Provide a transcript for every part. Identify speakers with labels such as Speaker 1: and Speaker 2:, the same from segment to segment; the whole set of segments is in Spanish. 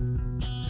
Speaker 1: Música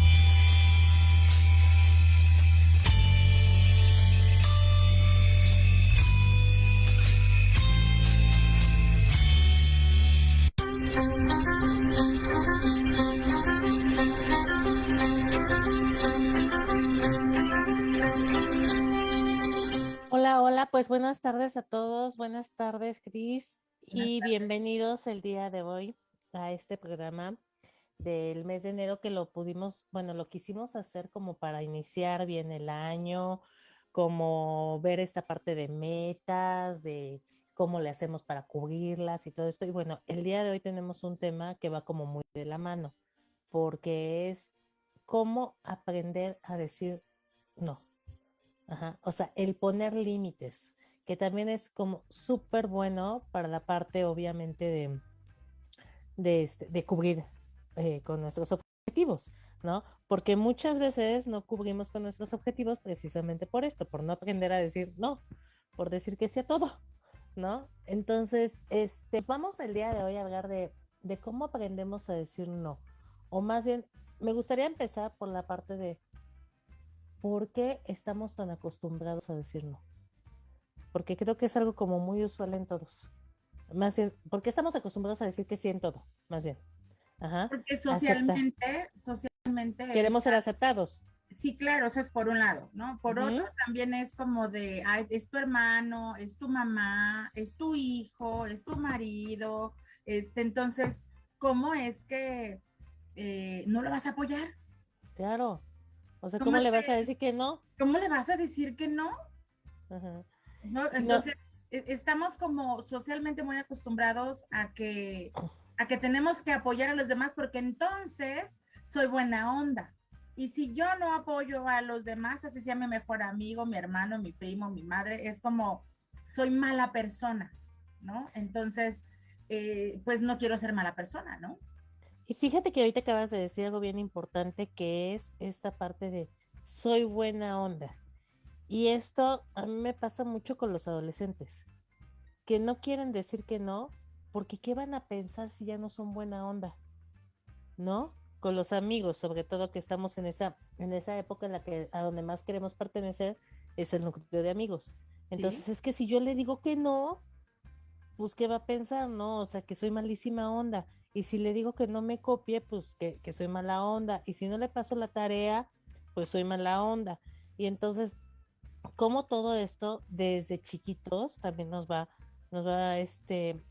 Speaker 2: Buenas tardes a todos, buenas tardes Cris y bienvenidos el día de hoy a este programa del mes de enero que lo pudimos, bueno, lo quisimos hacer como para iniciar bien el año, como ver esta parte de metas, de cómo le hacemos para cubrirlas y todo esto. Y bueno, el día de hoy tenemos un tema que va como muy de la mano, porque es cómo aprender a decir no. Ajá, o sea, el poner límites, que también es como súper bueno para la parte, obviamente, de, de, este, cubrir eh, con nuestros objetivos, ¿no? Porque muchas veces no cubrimos con nuestros objetivos precisamente por esto, por no aprender a decir no, por decir que sí a todo, ¿no? Entonces, este, vamos el día de hoy a hablar de, de cómo aprendemos a decir no. O más bien, me gustaría empezar por la parte de ¿por qué estamos tan acostumbrados a decir no? Porque creo que es algo como muy usual en todos. Más bien, ¿por qué estamos acostumbrados a decir que sí en todo? Más bien.
Speaker 3: Ajá. Porque socialmente, socialmente.
Speaker 2: Queremos ser aceptados.
Speaker 3: Sí, claro, eso es por un lado, ¿no? Por otro también es como de, ay, es tu hermano, es tu mamá, es tu hijo, es tu marido, este, entonces, ¿cómo es que eh, no lo vas a apoyar?
Speaker 2: Claro, o sea, ¿cómo, le vas a decir que no?
Speaker 3: ¿Cómo le vas a decir que no? Entonces, e, estamos como socialmente muy acostumbrados a que, a que tenemos que apoyar a los demás porque entonces soy buena onda. Y si yo no apoyo a los demás, así sea mi mejor amigo, mi hermano, mi primo, mi madre, es como soy mala persona, ¿no? Entonces, eh, pues no quiero ser mala persona, ¿no?
Speaker 2: Y fíjate que ahorita acabas de decir algo bien importante que es esta parte de soy buena onda. Y esto a mí me pasa mucho con los adolescentes, que no quieren decir que no, porque ¿qué van a pensar si ya no son buena onda? ¿No? Con los amigos, sobre todo que estamos en esa, en esa época en la que a donde más queremos pertenecer es el núcleo de amigos. Entonces es que si yo le digo que no, pues ¿qué va a pensar? No, o sea, que soy malísima onda. Y si le digo que no me copie, pues que, soy mala onda. Y si no le paso la tarea, pues soy mala onda. Y entonces, como todo esto desde chiquitos también nos va, nos va, este,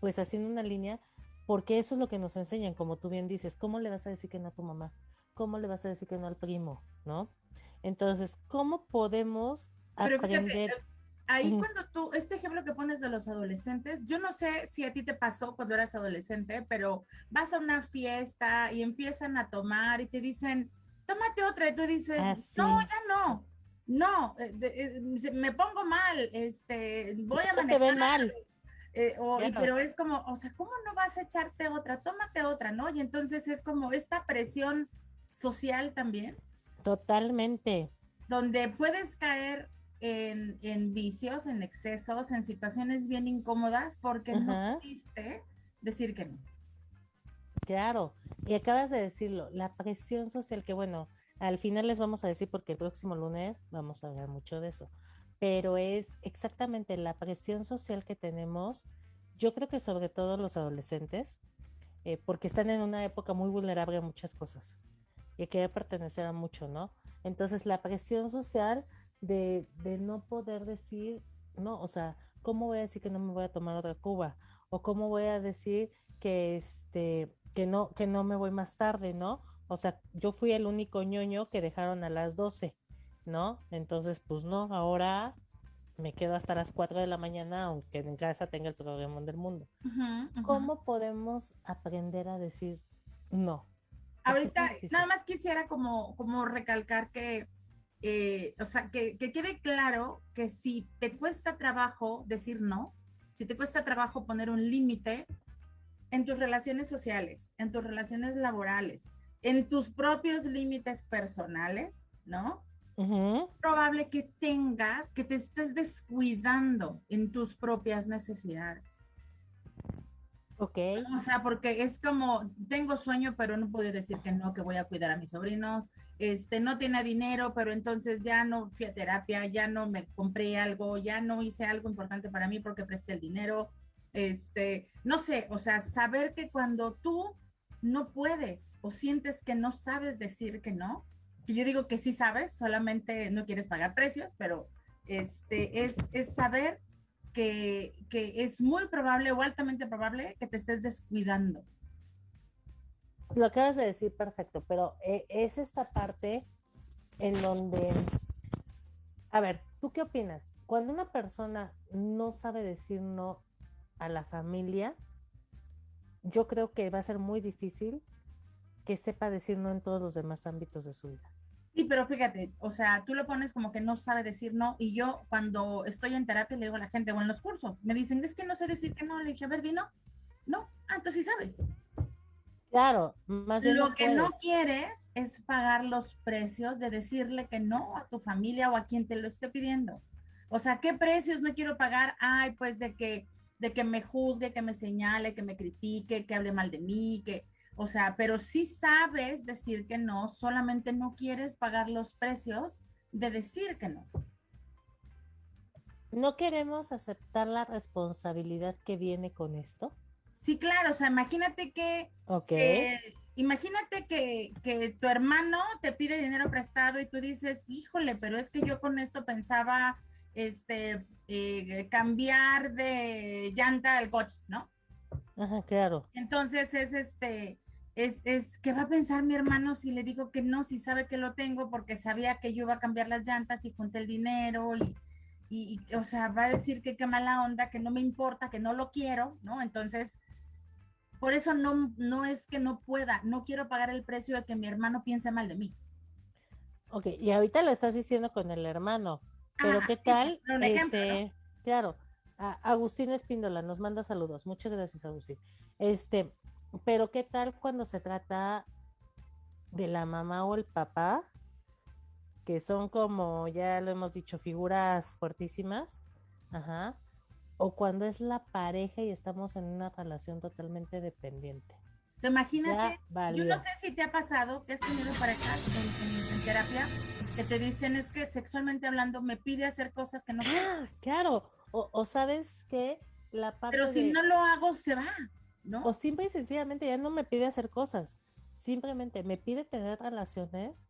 Speaker 2: pues haciendo una línea, porque eso es lo que nos enseñan, como tú bien dices, ¿cómo le vas a decir que no a tu mamá? ¿Cómo le vas a decir que no al primo? ¿No? Entonces, ¿cómo podemos aprender?
Speaker 3: ahí cuando tú, este ejemplo que pones de los adolescentes, yo no sé si a ti te pasó cuando eras adolescente, pero vas a una fiesta y empiezan a tomar y te dicen, tómate otra, y tú dices, ah, no, ya no, no, eh, eh, me pongo mal, este, voy a
Speaker 2: manejar. Te ven mal.
Speaker 3: Eh, pero es como, o sea, ¿cómo no vas a echarte otra? Tómate otra, ¿no? Y entonces es como esta presión social también.
Speaker 2: Totalmente.
Speaker 3: Donde puedes caer en, vicios, en excesos, en situaciones bien incómodas porque no quisiste decir que no.
Speaker 2: Claro, y acabas de decirlo, la presión social que bueno, al final les vamos a decir porque el próximo lunes vamos a hablar mucho de eso, pero es exactamente la presión social que tenemos, yo creo que sobre todo los adolescentes, eh, porque están en una época muy vulnerable a muchas cosas y quiere pertenecer a mucho, ¿no? Entonces la presión social de, de no poder decir, no, o sea, ¿cómo voy a decir que no me voy a tomar otra cuba? O cómo voy a decir que este que no que no me voy más tarde, ¿no? O sea, yo fui el único ñoño que dejaron a las 12, ¿no? Entonces, pues no, ahora me quedo hasta las 4 de la mañana, aunque en casa tenga el programa del mundo. ¿Cómo podemos aprender a decir no?
Speaker 3: Ahorita, nada más quisiera como, como recalcar que, eh, o sea, que, que quede claro que si te cuesta trabajo decir no, si te cuesta trabajo poner un límite en tus relaciones sociales, en tus relaciones laborales, en tus propios límites personales, ¿no? Es probable que tengas, que te estés descuidando en tus propias necesidades.
Speaker 2: Ok.
Speaker 3: O sea, porque es como, tengo sueño, pero no puedo decir que no, que voy a cuidar a mis sobrinos. Este, no tiene dinero, pero entonces ya no fui a terapia, ya no me compré algo, ya no hice algo importante para mí porque presté el dinero. Este, no sé, o sea, saber que cuando tú no puedes o sientes que no sabes decir que no, que yo digo que sí sabes, solamente no quieres pagar precios, pero este, es, saber que, que, es muy probable o altamente probable que te estés descuidando.
Speaker 2: Lo acabas de decir perfecto, pero eh, es esta parte en donde, a ver, ¿tú qué opinas? Cuando una persona no sabe decir no a la familia, yo creo que va a ser muy difícil que sepa decir no en todos los demás ámbitos de su vida.
Speaker 3: Sí, pero fíjate, o sea, tú lo pones como que no sabe decir no y yo cuando estoy en terapia le digo a la gente o en los cursos, me dicen, es que no sé decir que no, le dije, a ver, di no. No, ah, entonces sí sabes.
Speaker 2: Claro, más bien
Speaker 3: Lo que no quieres es pagar los precios de decirle que no a tu familia o a quien te lo esté pidiendo. O sea, ¿qué precios no quiero pagar? Ay, pues de que de que me juzgue, que me señale, que me critique, que hable mal de mí, que o sea, pero sí sabes decir que no, solamente no quieres pagar los precios de decir que no.
Speaker 2: ¿No queremos aceptar la responsabilidad que viene con esto?
Speaker 3: Sí, claro, o sea, imagínate que, imagínate que, que, tu hermano te pide dinero prestado y tú dices, híjole, pero es que yo con esto pensaba, este, eh, cambiar de llanta al coche, ¿no?
Speaker 2: Ajá, claro.
Speaker 3: Entonces es este, es, es que va a pensar mi hermano si le digo que no, si sabe que lo tengo porque sabía que yo iba a cambiar las llantas y junté el dinero y, y, o sea, va a decir que qué mala onda, que no me importa, que no lo quiero, ¿no? Entonces, por eso no, no es que no pueda, no quiero pagar el precio de que mi hermano piense mal de mí.
Speaker 2: Ok, y ahorita lo estás diciendo con el hermano, pero ¿qué tal? este, Claro, Agustín Espíndola nos manda saludos. Muchas gracias, Agustín. Este, pero ¿qué tal cuando se trata de la mamá o el papá? Que son como, ya lo hemos dicho, figuras fuertísimas. Ajá. O cuando es la pareja y estamos en una relación totalmente dependiente.
Speaker 3: imagínate, yo no sé si te ha pasado que has tenido parejas en, en, terapia que te dicen es que sexualmente hablando me pide hacer cosas que no
Speaker 2: ¡Ah! Claro, o, o sabes que la parte
Speaker 3: Pero si no lo hago, se va.
Speaker 2: O simple y sencillamente ya no me pide hacer cosas, simplemente me pide tener relaciones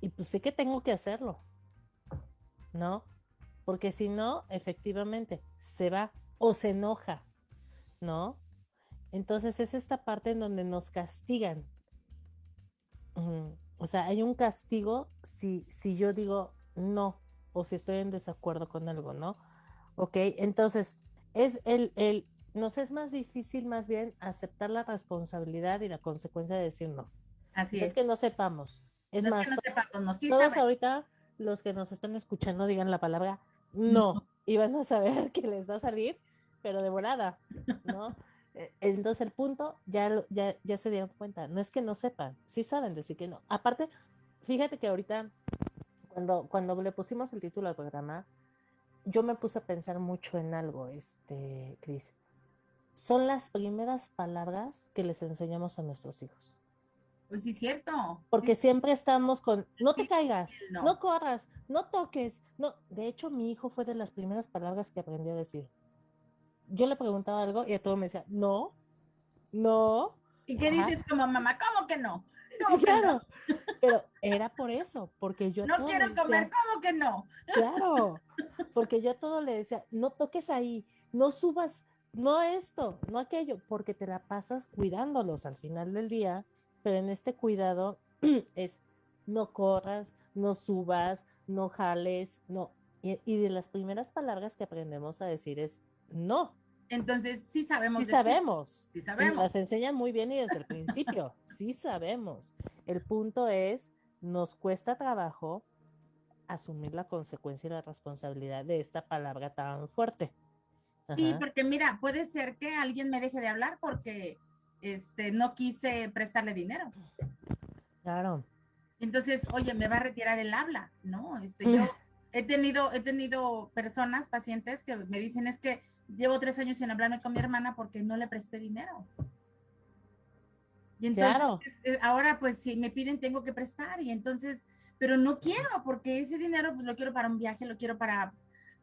Speaker 2: y pues sé que tengo que hacerlo, ¿no? Porque si no, efectivamente, se va o se enoja, ¿no? Entonces es esta parte en donde nos castigan. O sea, hay un castigo si, si yo digo no o si estoy en desacuerdo con algo, ¿no? Ok, entonces es el, el, nos es más difícil más bien aceptar la responsabilidad y la consecuencia de decir no.
Speaker 3: Así
Speaker 2: es.
Speaker 3: Es
Speaker 2: que no sepamos. Es más, todos, ahorita los que nos están escuchando digan la palabra no, y van a saber que les va a salir, pero de volada, ¿no? E, entonces el punto ya, ya, ya se dieron cuenta, no es que no sepan, sí saben decir que no. Aparte, fíjate que ahorita, cuando, cuando le pusimos el título al programa, yo me puse a pensar mucho en algo, este, Cris son las primeras palabras que les enseñamos a nuestros hijos.
Speaker 3: Pues sí, cierto.
Speaker 2: Porque siempre estamos con, no te caigas, no. corras, no toques. No, de hecho, mi hijo fue de las primeras palabras que aprendió a decir. Yo le preguntaba algo y a todo me decía, no, no,
Speaker 3: ¿Y qué dices como mamá? ¿Cómo que no?
Speaker 2: claro, pero era por eso, porque yo...
Speaker 3: No quiero comer, ¿cómo que no?
Speaker 2: Claro, porque yo todo le decía, no toques ahí, no subas, no esto, no aquello, porque te la pasas cuidándolos al final del día, pero en este cuidado es no corras, no subas, no jales, no. Y, de las primeras palabras que aprendemos a decir es no.
Speaker 3: Entonces, sí sabemos.
Speaker 2: Sí sabemos.
Speaker 3: Sí sabemos.
Speaker 2: Las enseñan muy bien y desde el principio. sí sabemos. El punto es, nos cuesta trabajo asumir la consecuencia y la responsabilidad de esta palabra tan fuerte.
Speaker 3: Sí, porque mira, puede ser que alguien me deje de hablar porque este, no quise prestarle dinero.
Speaker 2: Claro.
Speaker 3: Entonces, oye, me va a retirar el habla, ¿no? Este, yo he tenido, he tenido personas, pacientes que me dicen es que llevo tres años sin hablarme con mi hermana porque no le presté dinero. Y entonces, claro. Ahora pues si me piden tengo que prestar y entonces, pero no quiero porque ese dinero pues lo quiero para un viaje, lo quiero para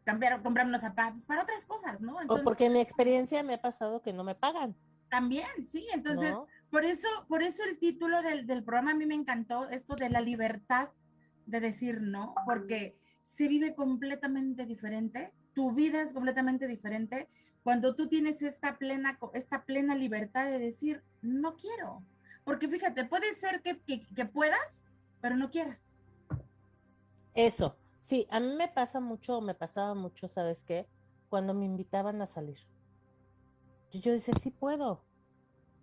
Speaker 3: cambiar, comprar unos zapatos, para otras cosas, ¿no?
Speaker 2: o porque en mi experiencia me ha pasado que no me pagan.
Speaker 3: También, sí, entonces, por eso, por eso el título del, del, programa a mí me encantó, esto de la libertad de decir no, porque se vive completamente diferente, tu vida es completamente diferente cuando tú tienes esta plena, esta plena libertad de decir no quiero, porque fíjate, puede ser que, que, puedas, pero no quieras.
Speaker 2: Eso, sí, a mí me pasa mucho, me pasaba mucho, ¿sabes qué? Cuando me invitaban a salir. Yo decía, sí puedo,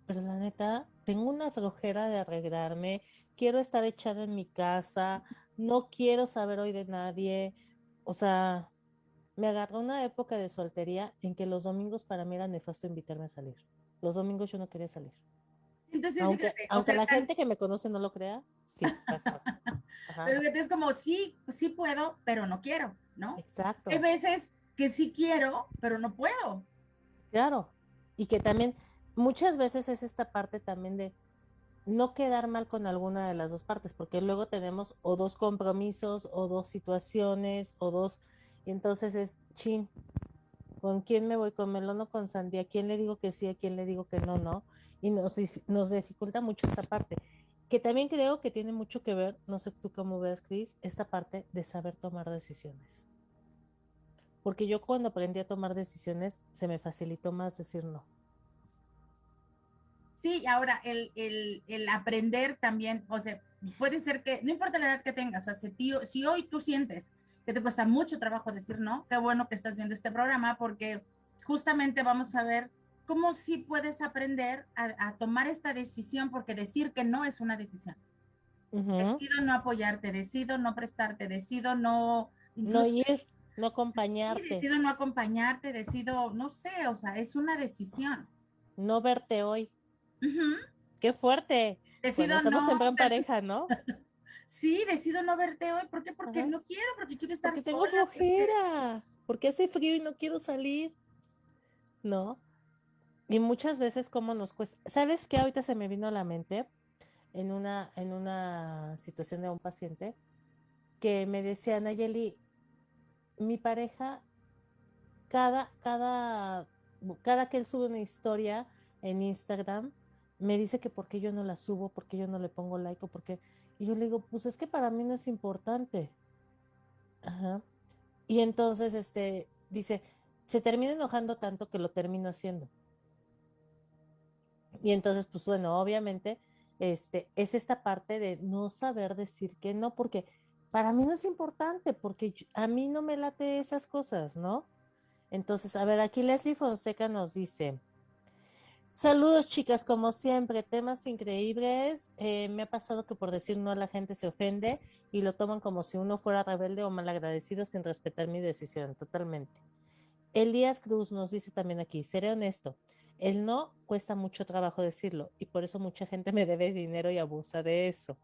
Speaker 2: pero la neta, tengo una flojera de arreglarme, quiero estar echada en mi casa, no quiero saber hoy de nadie, o sea, me agarró una época de soltería en que los domingos para mí era nefasto invitarme a salir. Los domingos yo no quería salir. Entonces, aunque, aunque la gente que me conoce no lo crea, sí, pasa.
Speaker 3: Pero es como, sí, sí puedo, pero no quiero, ¿no?
Speaker 2: Exacto.
Speaker 3: Hay veces que sí quiero, pero no puedo.
Speaker 2: Claro, y que también muchas veces es esta parte también de no quedar mal con alguna de las dos partes, porque luego tenemos o dos compromisos o dos situaciones o dos, y entonces es chin, ¿con quién me voy? ¿Con melón o con sandía? ¿A quién le digo que sí? ¿A quién le digo que no? No. Y nos, nos dificulta mucho esta parte, que también creo que tiene mucho que ver, no sé tú cómo ves, Cris, esta parte de saber tomar decisiones porque yo cuando aprendí a tomar decisiones se me facilitó más decir no.
Speaker 3: Sí, ahora el, aprender también, o sea, puede ser que, no importa la edad que tengas, o sea, si hoy tú sientes que te cuesta mucho trabajo decir no, qué bueno que estás viendo este programa porque justamente vamos a ver cómo sí puedes aprender a, tomar esta decisión, porque decir que no es una decisión. Decido no apoyarte, decido no prestarte, decido no...
Speaker 2: No ir. No acompañarte.
Speaker 3: decido no acompañarte, decido, no sé, o sea, es una decisión.
Speaker 2: No verte hoy. Qué fuerte. Decido estamos no siempre en pareja, ¿no?
Speaker 3: sí, decido no verte hoy. ¿Por qué? Porque no quiero, porque quiero estar
Speaker 2: Porque tengo flojera, porque hace frío y no quiero salir. ¿No? Y muchas veces como nos cuesta. ¿Sabes qué? Ahorita se me vino a la mente en una, en una situación de un paciente que me decía, Nayeli, mi pareja, cada, cada, cada que él sube una historia en Instagram, me dice que por qué yo no la subo, porque yo no le pongo like o porque... Y yo le digo, pues es que para mí no es importante. Ajá. Y entonces, este, dice, se termina enojando tanto que lo termino haciendo. Y entonces, pues bueno, obviamente, este, es esta parte de no saber decir que no, porque para mí no es importante porque a mí no me late esas cosas, ¿no? Entonces, a ver, aquí Leslie Fonseca nos dice, saludos chicas, como siempre, temas increíbles. Eh, me ha pasado que por decir no la gente se ofende y lo toman como si uno fuera rebelde o malagradecido sin respetar mi decisión, totalmente. Elías Cruz nos dice también aquí, seré honesto, el no cuesta mucho trabajo decirlo y por eso mucha gente me debe dinero y abusa de eso.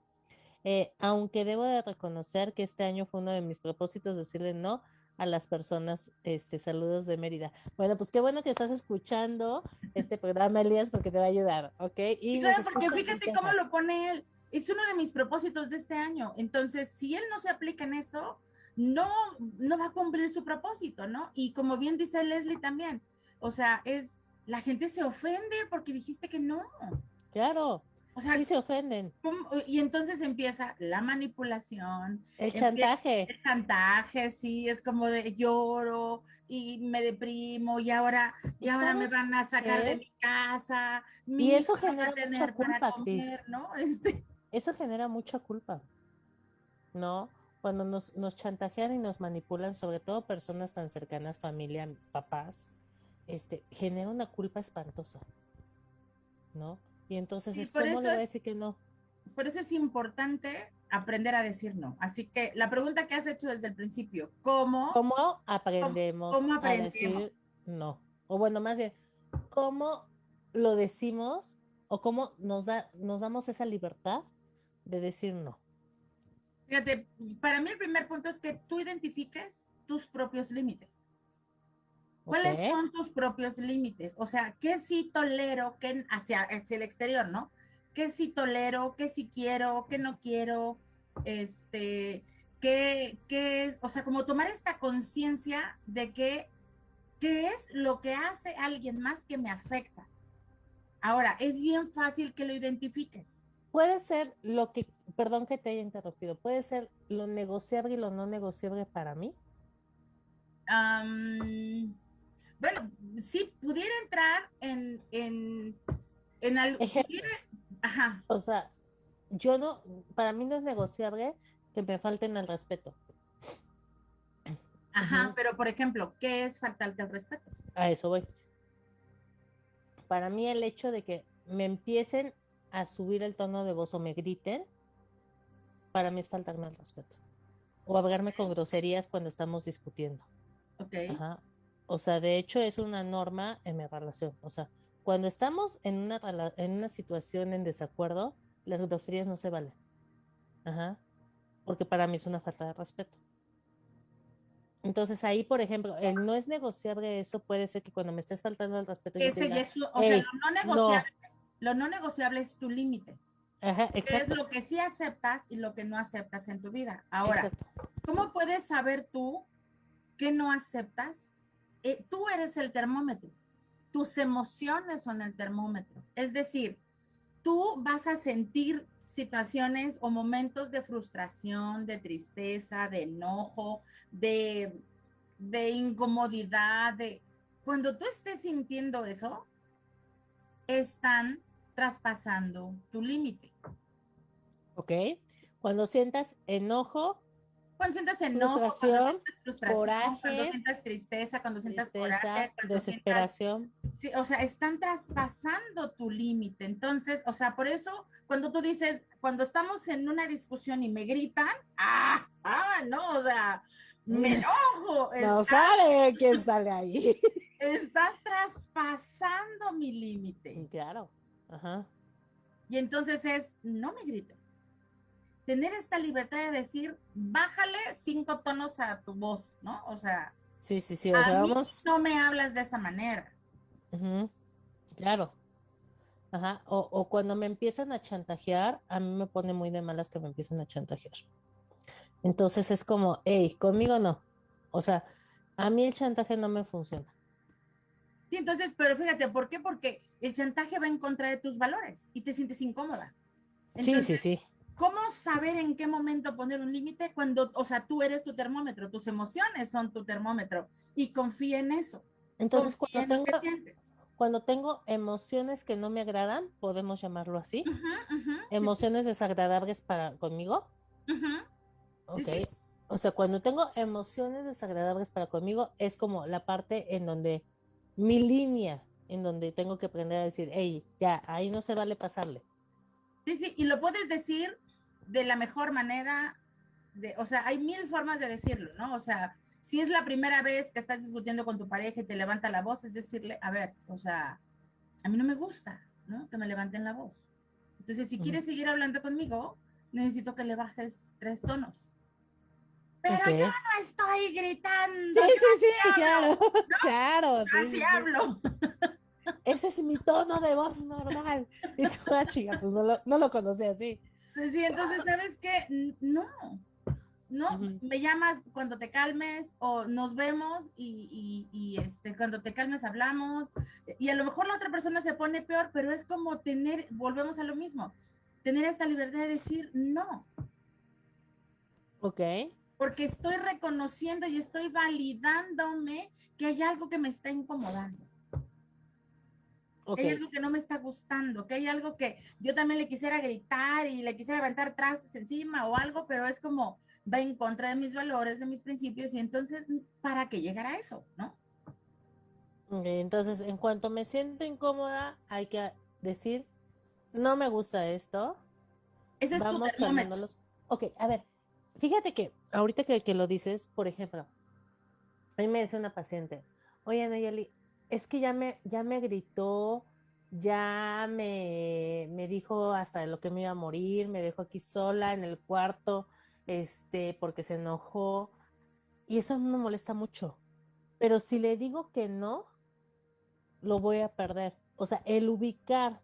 Speaker 2: Eh, aunque debo de reconocer que este año fue uno de mis propósitos decirle no a las personas, este, saludos de Mérida. Bueno, pues qué bueno que estás escuchando este programa, Elías, porque te va a ayudar, ¿ok?
Speaker 3: Y claro, porque fíjate cómo lo pone él. Es uno de mis propósitos de este año. Entonces, si él no se aplica en esto, no, no va a cumplir su propósito, ¿no? Y como bien dice Leslie también, o sea, es, la gente se ofende porque dijiste que no.
Speaker 2: Claro. O sea, sí se ofenden.
Speaker 3: Y entonces empieza la manipulación.
Speaker 2: El chantaje.
Speaker 3: El chantaje, sí, es como de lloro y me deprimo y ahora, y ahora me van a sacar de mi casa.
Speaker 2: y eso genera mucha culpa, ¿no? Este. Eso genera mucha culpa, ¿no? Cuando nos, nos chantajean y nos manipulan, sobre todo personas tan cercanas, familia, papás, este, genera una culpa espantosa, ¿no? Y entonces es como le voy a decir que no.
Speaker 3: Por eso es importante aprender a decir no. Así que la pregunta que has hecho desde el principio, ¿cómo?
Speaker 2: ¿Cómo aprendemos, a decir no? O bueno, más bien, ¿cómo lo decimos o cómo nos, da, nos damos esa libertad de decir no?
Speaker 3: Fíjate, para mí el primer punto es que tú identifiques tus propios límites. ¿Cuáles son tus propios límites? O sea, ¿qué sí tolero que hacia, hacia, el exterior, no? ¿Qué sí tolero? ¿Qué sí quiero? ¿Qué no quiero? Este, ¿qué, qué es? O sea, como tomar esta conciencia de que, qué es lo que hace alguien más que me afecta. Ahora, es bien fácil que lo identifiques.
Speaker 2: Puede ser lo que, perdón que te haya interrumpido, puede ser lo negociable y lo no negociable para mí.
Speaker 3: Bueno, sí, pudiera entrar en, en, en algo.
Speaker 2: Ajá. O sea, yo no, para mí no es negociable que me falten el respeto.
Speaker 3: Ajá, pero por ejemplo, ¿qué es faltarte el respeto?
Speaker 2: A eso voy. Para mí el hecho de que me empiecen a subir el tono de voz o me griten, para mí es faltarme el respeto. O hablarme con groserías cuando estamos discutiendo.
Speaker 3: Ok.
Speaker 2: Ajá. O sea, de hecho es una norma en mi relación. O sea, cuando estamos en una, en una situación en desacuerdo, las groserías no se valen. Ajá. Porque para mí es una falta de respeto. Entonces ahí, por ejemplo, el no es negociable eso puede ser que cuando me estés faltando el respeto.
Speaker 3: o sea, lo no, negociable, lo no negociable es tu límite.
Speaker 2: Ajá, exacto.
Speaker 3: Es lo que sí aceptas y lo que no aceptas en tu vida. Ahora, ¿cómo puedes saber tú qué no aceptas eh, tú eres el termómetro, tus emociones son el termómetro. Es decir, tú vas a sentir situaciones o momentos de frustración, de tristeza, de enojo, de, de incomodidad, de... Cuando tú estés sintiendo eso, están traspasando tu límite.
Speaker 2: ¿Ok? Cuando sientas enojo,
Speaker 3: cuando sientas enojo,
Speaker 2: frustración,
Speaker 3: frustración coraje, cuando sientas tristeza, cuando sientas coraje,
Speaker 2: desesperación.
Speaker 3: sí, o sea, están traspasando tu límite. Entonces, o sea, por eso cuando tú dices, cuando estamos en una discusión y me gritan, ah, ah, no, o sea, me enojo.
Speaker 2: No sale quién sale ahí.
Speaker 3: Estás traspasando mi límite.
Speaker 2: Claro. Ajá.
Speaker 3: Y entonces es, no me grites tener esta libertad de decir, bájale cinco tonos a tu voz, ¿no? O sea,
Speaker 2: sí, sí, sí, o sea, vamos...
Speaker 3: no me hablas de esa manera.
Speaker 2: Claro. Ajá. O, o, cuando me empiezan a chantajear, a mí me pone muy de malas que me empiecen a chantajear. Entonces es como, hey, conmigo no. O sea, a mí el chantaje no me funciona.
Speaker 3: Sí, entonces, pero fíjate, ¿por qué? Porque el chantaje va en contra de tus valores y te sientes incómoda.
Speaker 2: sí, sí, sí.
Speaker 3: ¿Cómo saber en qué momento poner un límite cuando, o sea, tú eres tu termómetro, tus emociones son tu termómetro y confía en eso?
Speaker 2: Entonces, cuando tengo, cuando tengo emociones que no me agradan, podemos llamarlo así, emociones desagradables para conmigo. ok. O sea, cuando tengo emociones desagradables para conmigo, es como la parte en donde mi línea, en donde tengo que aprender a decir, hey, ya, ahí no se vale pasarle.
Speaker 3: Sí, sí, y lo puedes decir de la mejor manera, de, o sea, hay mil formas de decirlo, ¿no? O sea, si es la primera vez que estás discutiendo con tu pareja y te levanta la voz, es decirle, a ver, o sea, a mí no me gusta, ¿no? Que me levanten la voz. Entonces, si quieres seguir hablando conmigo, necesito que le bajes tres tonos. Pero yo no estoy gritando.
Speaker 2: Sí, sí, sí, claro, claro.
Speaker 3: Así hablo.
Speaker 2: Ese es mi tono de voz normal. Y toda chica, pues no lo, no lo conocía así.
Speaker 3: Sí, entonces, ¿sabes qué? No. ¿no? Me llamas cuando te calmes o nos vemos y, y, este, cuando te calmes hablamos. Y a lo mejor la otra persona se pone peor, pero es como tener, volvemos a lo mismo, tener esa libertad de decir no.
Speaker 2: Ok.
Speaker 3: Porque estoy reconociendo y estoy validándome que hay algo que me está incomodando. Que hay algo que no me está gustando, que hay algo que yo también le quisiera gritar y le quisiera levantar trastes encima o algo, pero es como, va en contra de mis valores, de mis principios, y entonces, ¿para qué llegar a eso? ¿No?
Speaker 2: Entonces, en cuanto me siento incómoda, hay que decir, no me gusta esto.
Speaker 3: Ese es Vamos calmándolos.
Speaker 2: Ok, a ver, fíjate que ahorita que, que, lo dices, por ejemplo, a mí me dice una paciente, oye, Nayeli, es que ya me, ya me gritó, ya me, me dijo hasta lo que me iba a morir, me dejó aquí sola en el cuarto, este, porque se enojó. Y eso me molesta mucho. Pero si le digo que no, lo voy a perder. O sea, el ubicar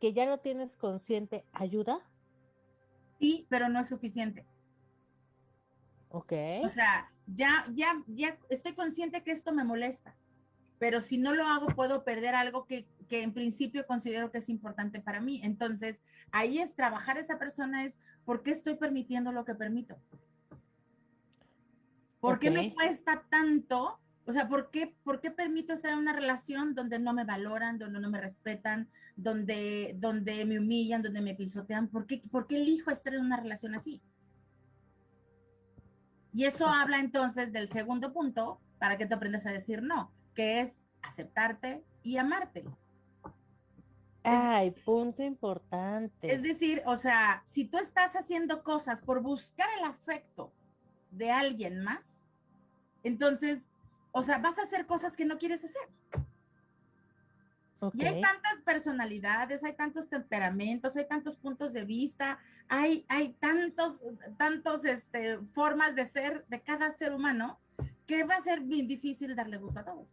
Speaker 2: que ya lo tienes consciente, ¿ayuda?
Speaker 3: Sí, pero no es suficiente.
Speaker 2: Ok.
Speaker 3: O sea, ya, ya, ya estoy consciente que esto me molesta, pero si no lo hago puedo perder algo que, que en principio considero que es importante para mí. Entonces, ahí es trabajar esa persona, es por qué estoy permitiendo lo que permito. ¿Por qué me cuesta tanto? O sea, ¿por qué, ¿por qué permito estar en una relación donde no me valoran, donde no me respetan, donde, donde me humillan, donde me pisotean? ¿Por qué, ¿Por qué elijo estar en una relación así? Y eso habla entonces del segundo punto para que te aprendas a decir no, que es aceptarte y amarte.
Speaker 2: Ay, punto importante.
Speaker 3: Es decir, o sea, si tú estás haciendo cosas por buscar el afecto de alguien más, entonces, o sea, vas a hacer cosas que no quieres hacer. Y hay tantas personalidades, hay tantos temperamentos, hay tantos puntos de vista, hay, hay tantos, tantos este, formas de ser de cada ser humano que va a ser bien difícil darle gusto a todos.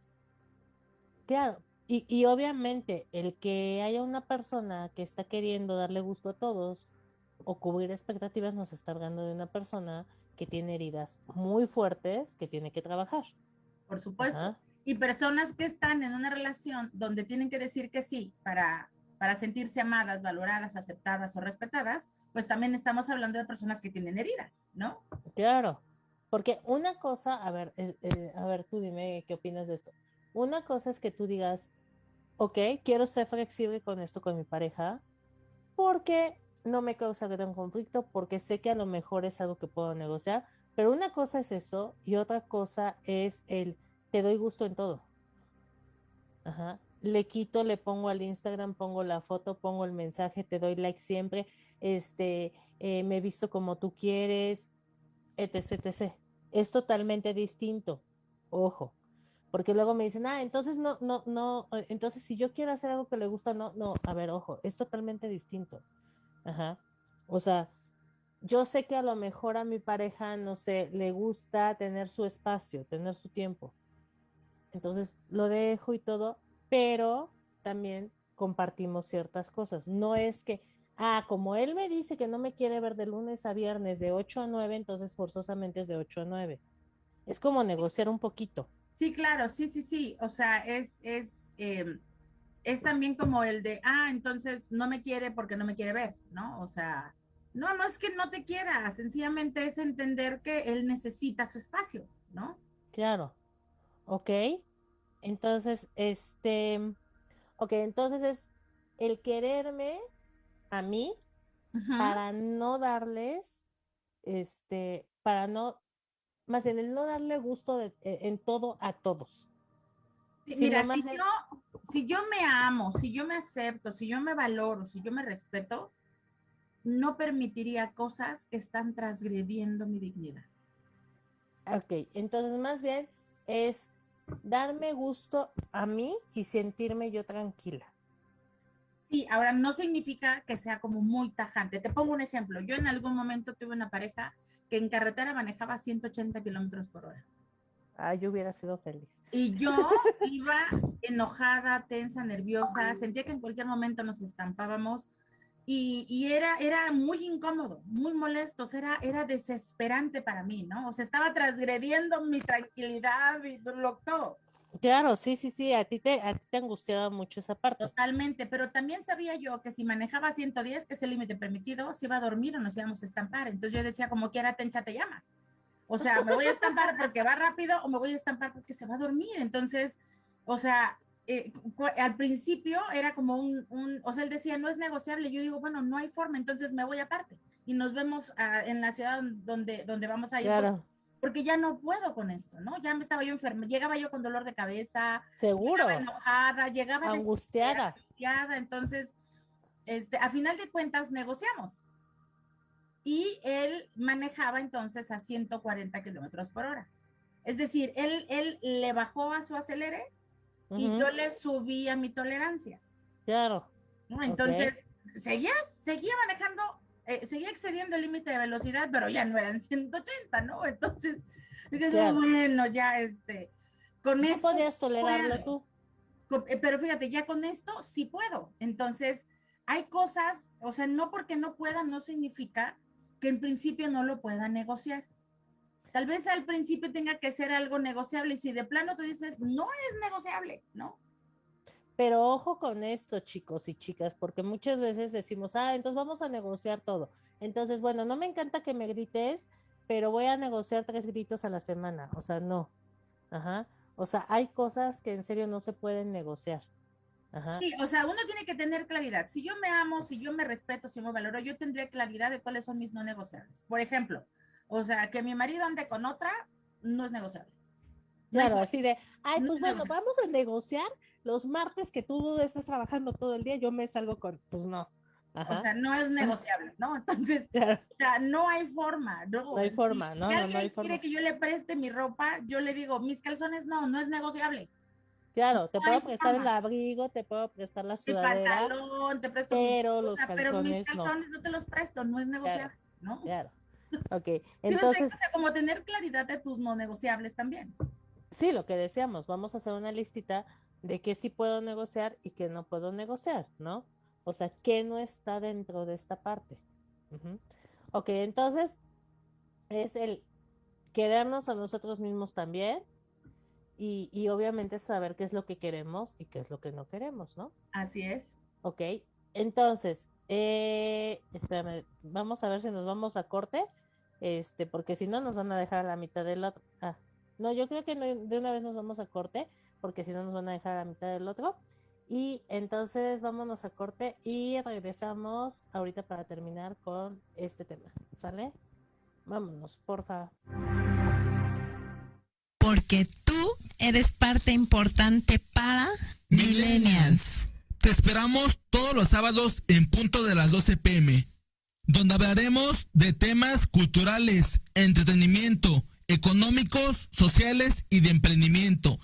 Speaker 2: Claro, y, y, obviamente el que haya una persona que está queriendo darle gusto a todos o cubrir expectativas nos está hablando de una persona que tiene heridas muy fuertes que tiene que trabajar.
Speaker 3: Por supuesto. Y personas que están en una relación donde tienen que decir que sí para, para sentirse amadas, valoradas, aceptadas o respetadas, pues también estamos hablando de personas que tienen heridas, ¿no?
Speaker 2: Claro, porque una cosa, a ver, eh, a ver, tú dime qué opinas de esto. Una cosa es que tú digas, ok, quiero ser flexible con esto con mi pareja, porque no me causa gran conflicto, porque sé que a lo mejor es algo que puedo negociar, pero una cosa es eso y otra cosa es el te doy gusto en todo. Ajá. Le quito, le pongo al Instagram, pongo la foto, pongo el mensaje, te doy like siempre, este, eh, me visto como tú quieres, etc, etc. Es totalmente distinto. Ojo, porque luego me dicen, ah, entonces no, no, no, eh, entonces si yo quiero hacer algo que le gusta, no, no, a ver, ojo, es totalmente distinto. Ajá. O sea, yo sé que a lo mejor a mi pareja, no sé, le gusta tener su espacio, tener su tiempo. Entonces lo dejo y todo, pero también compartimos ciertas cosas. No es que, ah, como él me dice que no me quiere ver de lunes a viernes de 8 a 9, entonces forzosamente es de 8 a 9. Es como negociar un poquito.
Speaker 3: Sí, claro, sí, sí, sí. O sea, es, es, em, es también como el de, ah, entonces no me quiere porque no me quiere ver, ¿no? O sea, no, no es que no te quiera, sencillamente es entender que él necesita su espacio, ¿no?
Speaker 2: Claro. Ok. Entonces, este, ok, entonces es el quererme a mí para no darles, este, para no más bien el no darle gusto de, e, en todo a todos.
Speaker 3: mira, si, yo, si yo me amo, si yo me acepto, si yo me valoro, si yo me respeto, no permitiría cosas que están transgrediendo mi dignidad.
Speaker 2: Ok, entonces más bien es darme gusto a mí y sentirme yo tranquila.
Speaker 3: Sí, ahora no significa que sea como muy tajante. Te pongo un ejemplo. Yo en algún momento tuve una pareja que en carretera manejaba 180 kilómetros por hora.
Speaker 2: Ah, yo hubiera sido feliz.
Speaker 3: Y yo iba enojada, tensa, nerviosa, sentía que en cualquier momento nos estampábamos. Y, era, era muy incómodo, muy molesto, era, era desesperante para mí, ¿no? O sea, estaba transgrediendo mi tranquilidad y lo, todo.
Speaker 2: Claro, sí, sí, sí, a ti, te, a ti te angustiaba mucho esa parte.
Speaker 3: Totalmente, pero también sabía yo que si manejaba 110, que es el límite permitido, se iba a dormir o nos íbamos a estampar. Entonces yo decía, como quiera, te te llamas. O sea, me voy a estampar porque va rápido o me voy a estampar porque se va a dormir. Entonces, o sea, eh, al principio era como un, un, o sea, él decía, no es negociable. Yo digo, bueno, no hay forma, entonces me voy aparte y nos vemos ah, en la ciudad donde, donde vamos a ir.
Speaker 2: Claro.
Speaker 3: Porque ya no puedo con esto, ¿no? Ya me estaba yo enferma, llegaba yo con dolor de cabeza.
Speaker 2: Seguro.
Speaker 3: Llegaba enojada, llegaba
Speaker 2: angustiada.
Speaker 3: angustiada. Entonces, este, a final de cuentas negociamos. Y él manejaba entonces a 140 kilómetros por hora. Es decir, él, él le bajó a su acelere y yo le subía mi tolerancia.
Speaker 2: Claro.
Speaker 3: Entonces, seguía, seguía manejando, eh, seguía excediendo el límite de velocidad, pero ya no eran 180, ¿no? Entonces, bueno, ya este, con
Speaker 2: ¿No
Speaker 3: esto.
Speaker 2: podías tolerarlo tú?
Speaker 3: Eh, pero fíjate, ya con esto sí puedo. Entonces, hay cosas, o sea, no porque no pueda, no significa que en principio no lo pueda negociar. Tal vez al principio tenga que ser algo negociable y si de plano tú dices, no es negociable, ¿no?
Speaker 2: Pero ojo con esto, chicos y chicas, porque muchas veces decimos, ah, entonces vamos a negociar todo. Entonces, bueno, no me encanta que me grites, pero voy a negociar tres gritos a la semana. O sea, no. Ajá. O sea, hay cosas que en serio no se pueden negociar. Ajá.
Speaker 3: Sí, o sea, uno tiene que tener claridad. Si yo me amo, si yo me respeto, si yo me valoro, yo tendré claridad de cuáles son mis no negociables. Por ejemplo, o sea, que mi marido ande con otra no es negociable.
Speaker 2: Claro, así de, ay, pues bueno, vamos a negociar los martes que tú estás trabajando todo el día, yo me salgo con, pues no.
Speaker 3: O sea, no es negociable, ¿no? Entonces, o sea, no hay forma,
Speaker 2: ¿no? No hay forma, ¿no?
Speaker 3: Si
Speaker 2: no, no hay
Speaker 3: forma. quiere que yo le preste mi ropa, yo le digo, mis calzones no, no es negociable.
Speaker 2: Claro, te puedo prestar el abrigo, te puedo prestar la sudadera.
Speaker 3: El pantalón, te presto
Speaker 2: pero los calzones,
Speaker 3: pero mis calzones no. te los presto, no es negociable, ¿no?
Speaker 2: Claro. Ok, entonces...
Speaker 3: como tener claridad de tus no negociables también.
Speaker 2: Sí, lo que decíamos, vamos a hacer una listita de qué sí puedo negociar y qué no puedo negociar, ¿no? O sea, qué no está dentro de esta parte. Ok, entonces es el querernos a nosotros mismos también y, y, obviamente saber qué es lo que queremos y qué es lo que no queremos, ¿no?
Speaker 3: Así es.
Speaker 2: Ok, entonces, eh, espérame, vamos a ver si nos vamos a corte este, porque si no nos van a dejar a la mitad del otro. Ah, no, yo creo que de una vez nos vamos a corte, porque si no nos van a dejar a la mitad del otro. Y entonces vámonos a corte y regresamos ahorita para terminar con este tema. ¿Sale? Vámonos, porfa.
Speaker 1: Porque tú eres parte importante para Millennials.
Speaker 4: Te esperamos todos los sábados en punto de las 12 pm donde hablaremos de temas culturales, entretenimiento, económicos, sociales y de emprendimiento.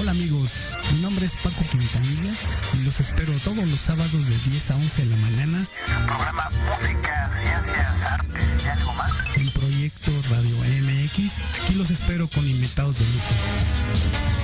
Speaker 5: Hola amigos, mi nombre es Paco Quintanilla y los espero todos los sábados de 10 a 11 de la mañana.
Speaker 6: En el programa Música, Ciencias, Artes y algo más.
Speaker 5: En Proyecto Radio MX, aquí los espero con invitados de lujo.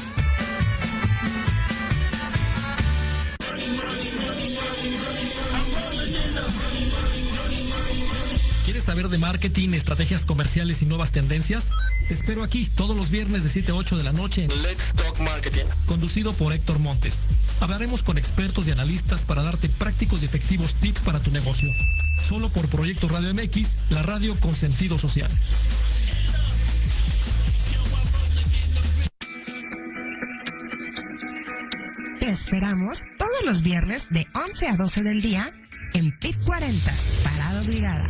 Speaker 7: ¿Quieres saber de marketing, estrategias comerciales y nuevas tendencias? Te espero aquí todos los viernes de 7 a 8 de la noche en
Speaker 8: Let's Talk Marketing,
Speaker 7: conducido por Héctor Montes. Hablaremos con expertos y analistas para darte prácticos y efectivos tips para tu negocio. Solo por Proyecto Radio MX, la radio con sentido social.
Speaker 1: Te esperamos todos los viernes de 11 a 12 del día en PIT 40, Parada Obligada,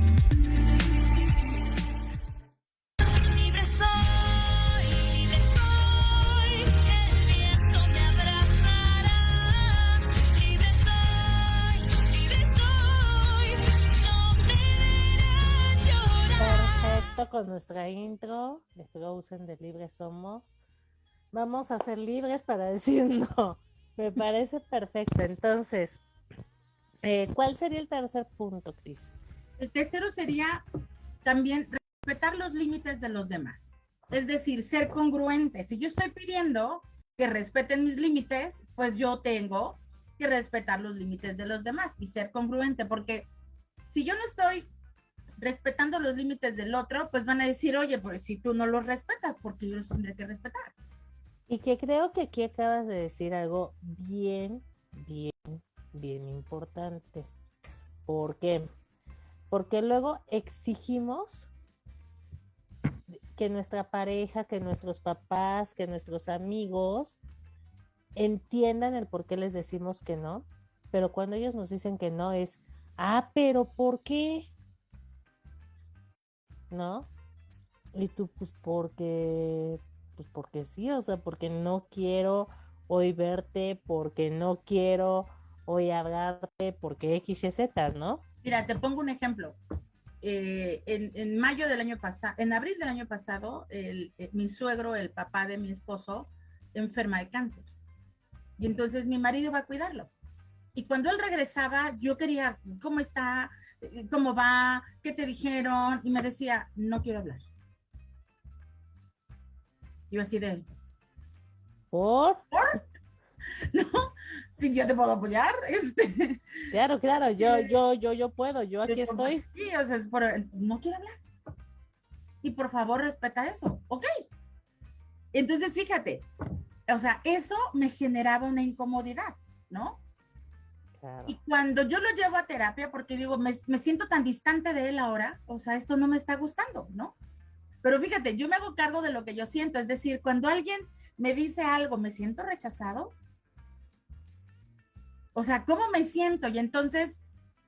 Speaker 2: Con nuestra intro de Frozen de Libres Somos. Vamos a ser libres para decir no. Me parece perfecto. Entonces, eh, ¿cuál sería el tercer punto, Cris?
Speaker 3: El tercero sería también respetar los límites de los demás. Es decir, ser congruente. Si yo estoy pidiendo que respeten mis límites, pues yo tengo que respetar los límites de los demás y ser congruente, porque si yo no estoy respetando los límites del otro, pues van a decir, oye, pues si tú no los respetas, porque yo los tendré que respetar.
Speaker 2: Y que creo que aquí acabas de decir algo bien, bien, bien importante. ¿Por qué? Porque luego exigimos que nuestra pareja, que nuestros papás, que nuestros amigos entiendan el por qué les decimos que no, pero cuando ellos nos dicen que no es, ah, pero ¿por qué? ¿No? Y tú, pues porque, pues porque sí, o sea, porque no quiero hoy verte, porque no quiero hoy hablarte, porque X, Y, Z, ¿no?
Speaker 3: Mira, te pongo un ejemplo. Eh, en, en mayo del año pasado, en abril del año pasado, el, eh, mi suegro, el papá de mi esposo, enferma de cáncer. Y entonces mi marido va a cuidarlo. Y cuando él regresaba, yo quería, ¿cómo está? Eh, ¿Cómo va? ¿Qué te dijeron? Y me decía, no quiero hablar. Yo así de,
Speaker 2: ¿Por?
Speaker 3: ¿por? ¿No? Si yo te puedo apoyar, este.
Speaker 2: Claro, claro, yo, yo, yo, yo puedo, yo aquí estoy.
Speaker 3: Sí, o sea, es por- no quiero hablar. Y por favor, respeta eso. Ok. Entonces, fíjate, o sea, eso me generaba una incomodidad, ¿no?
Speaker 2: Claro.
Speaker 3: Y cuando yo lo llevo a terapia, porque digo, me, me siento tan distante de él ahora, o sea, esto no me está gustando, ¿no? Pero fíjate, yo me hago cargo de lo que yo siento, es decir, cuando alguien me dice algo, me siento rechazado. O sea, ¿cómo me siento? Y entonces,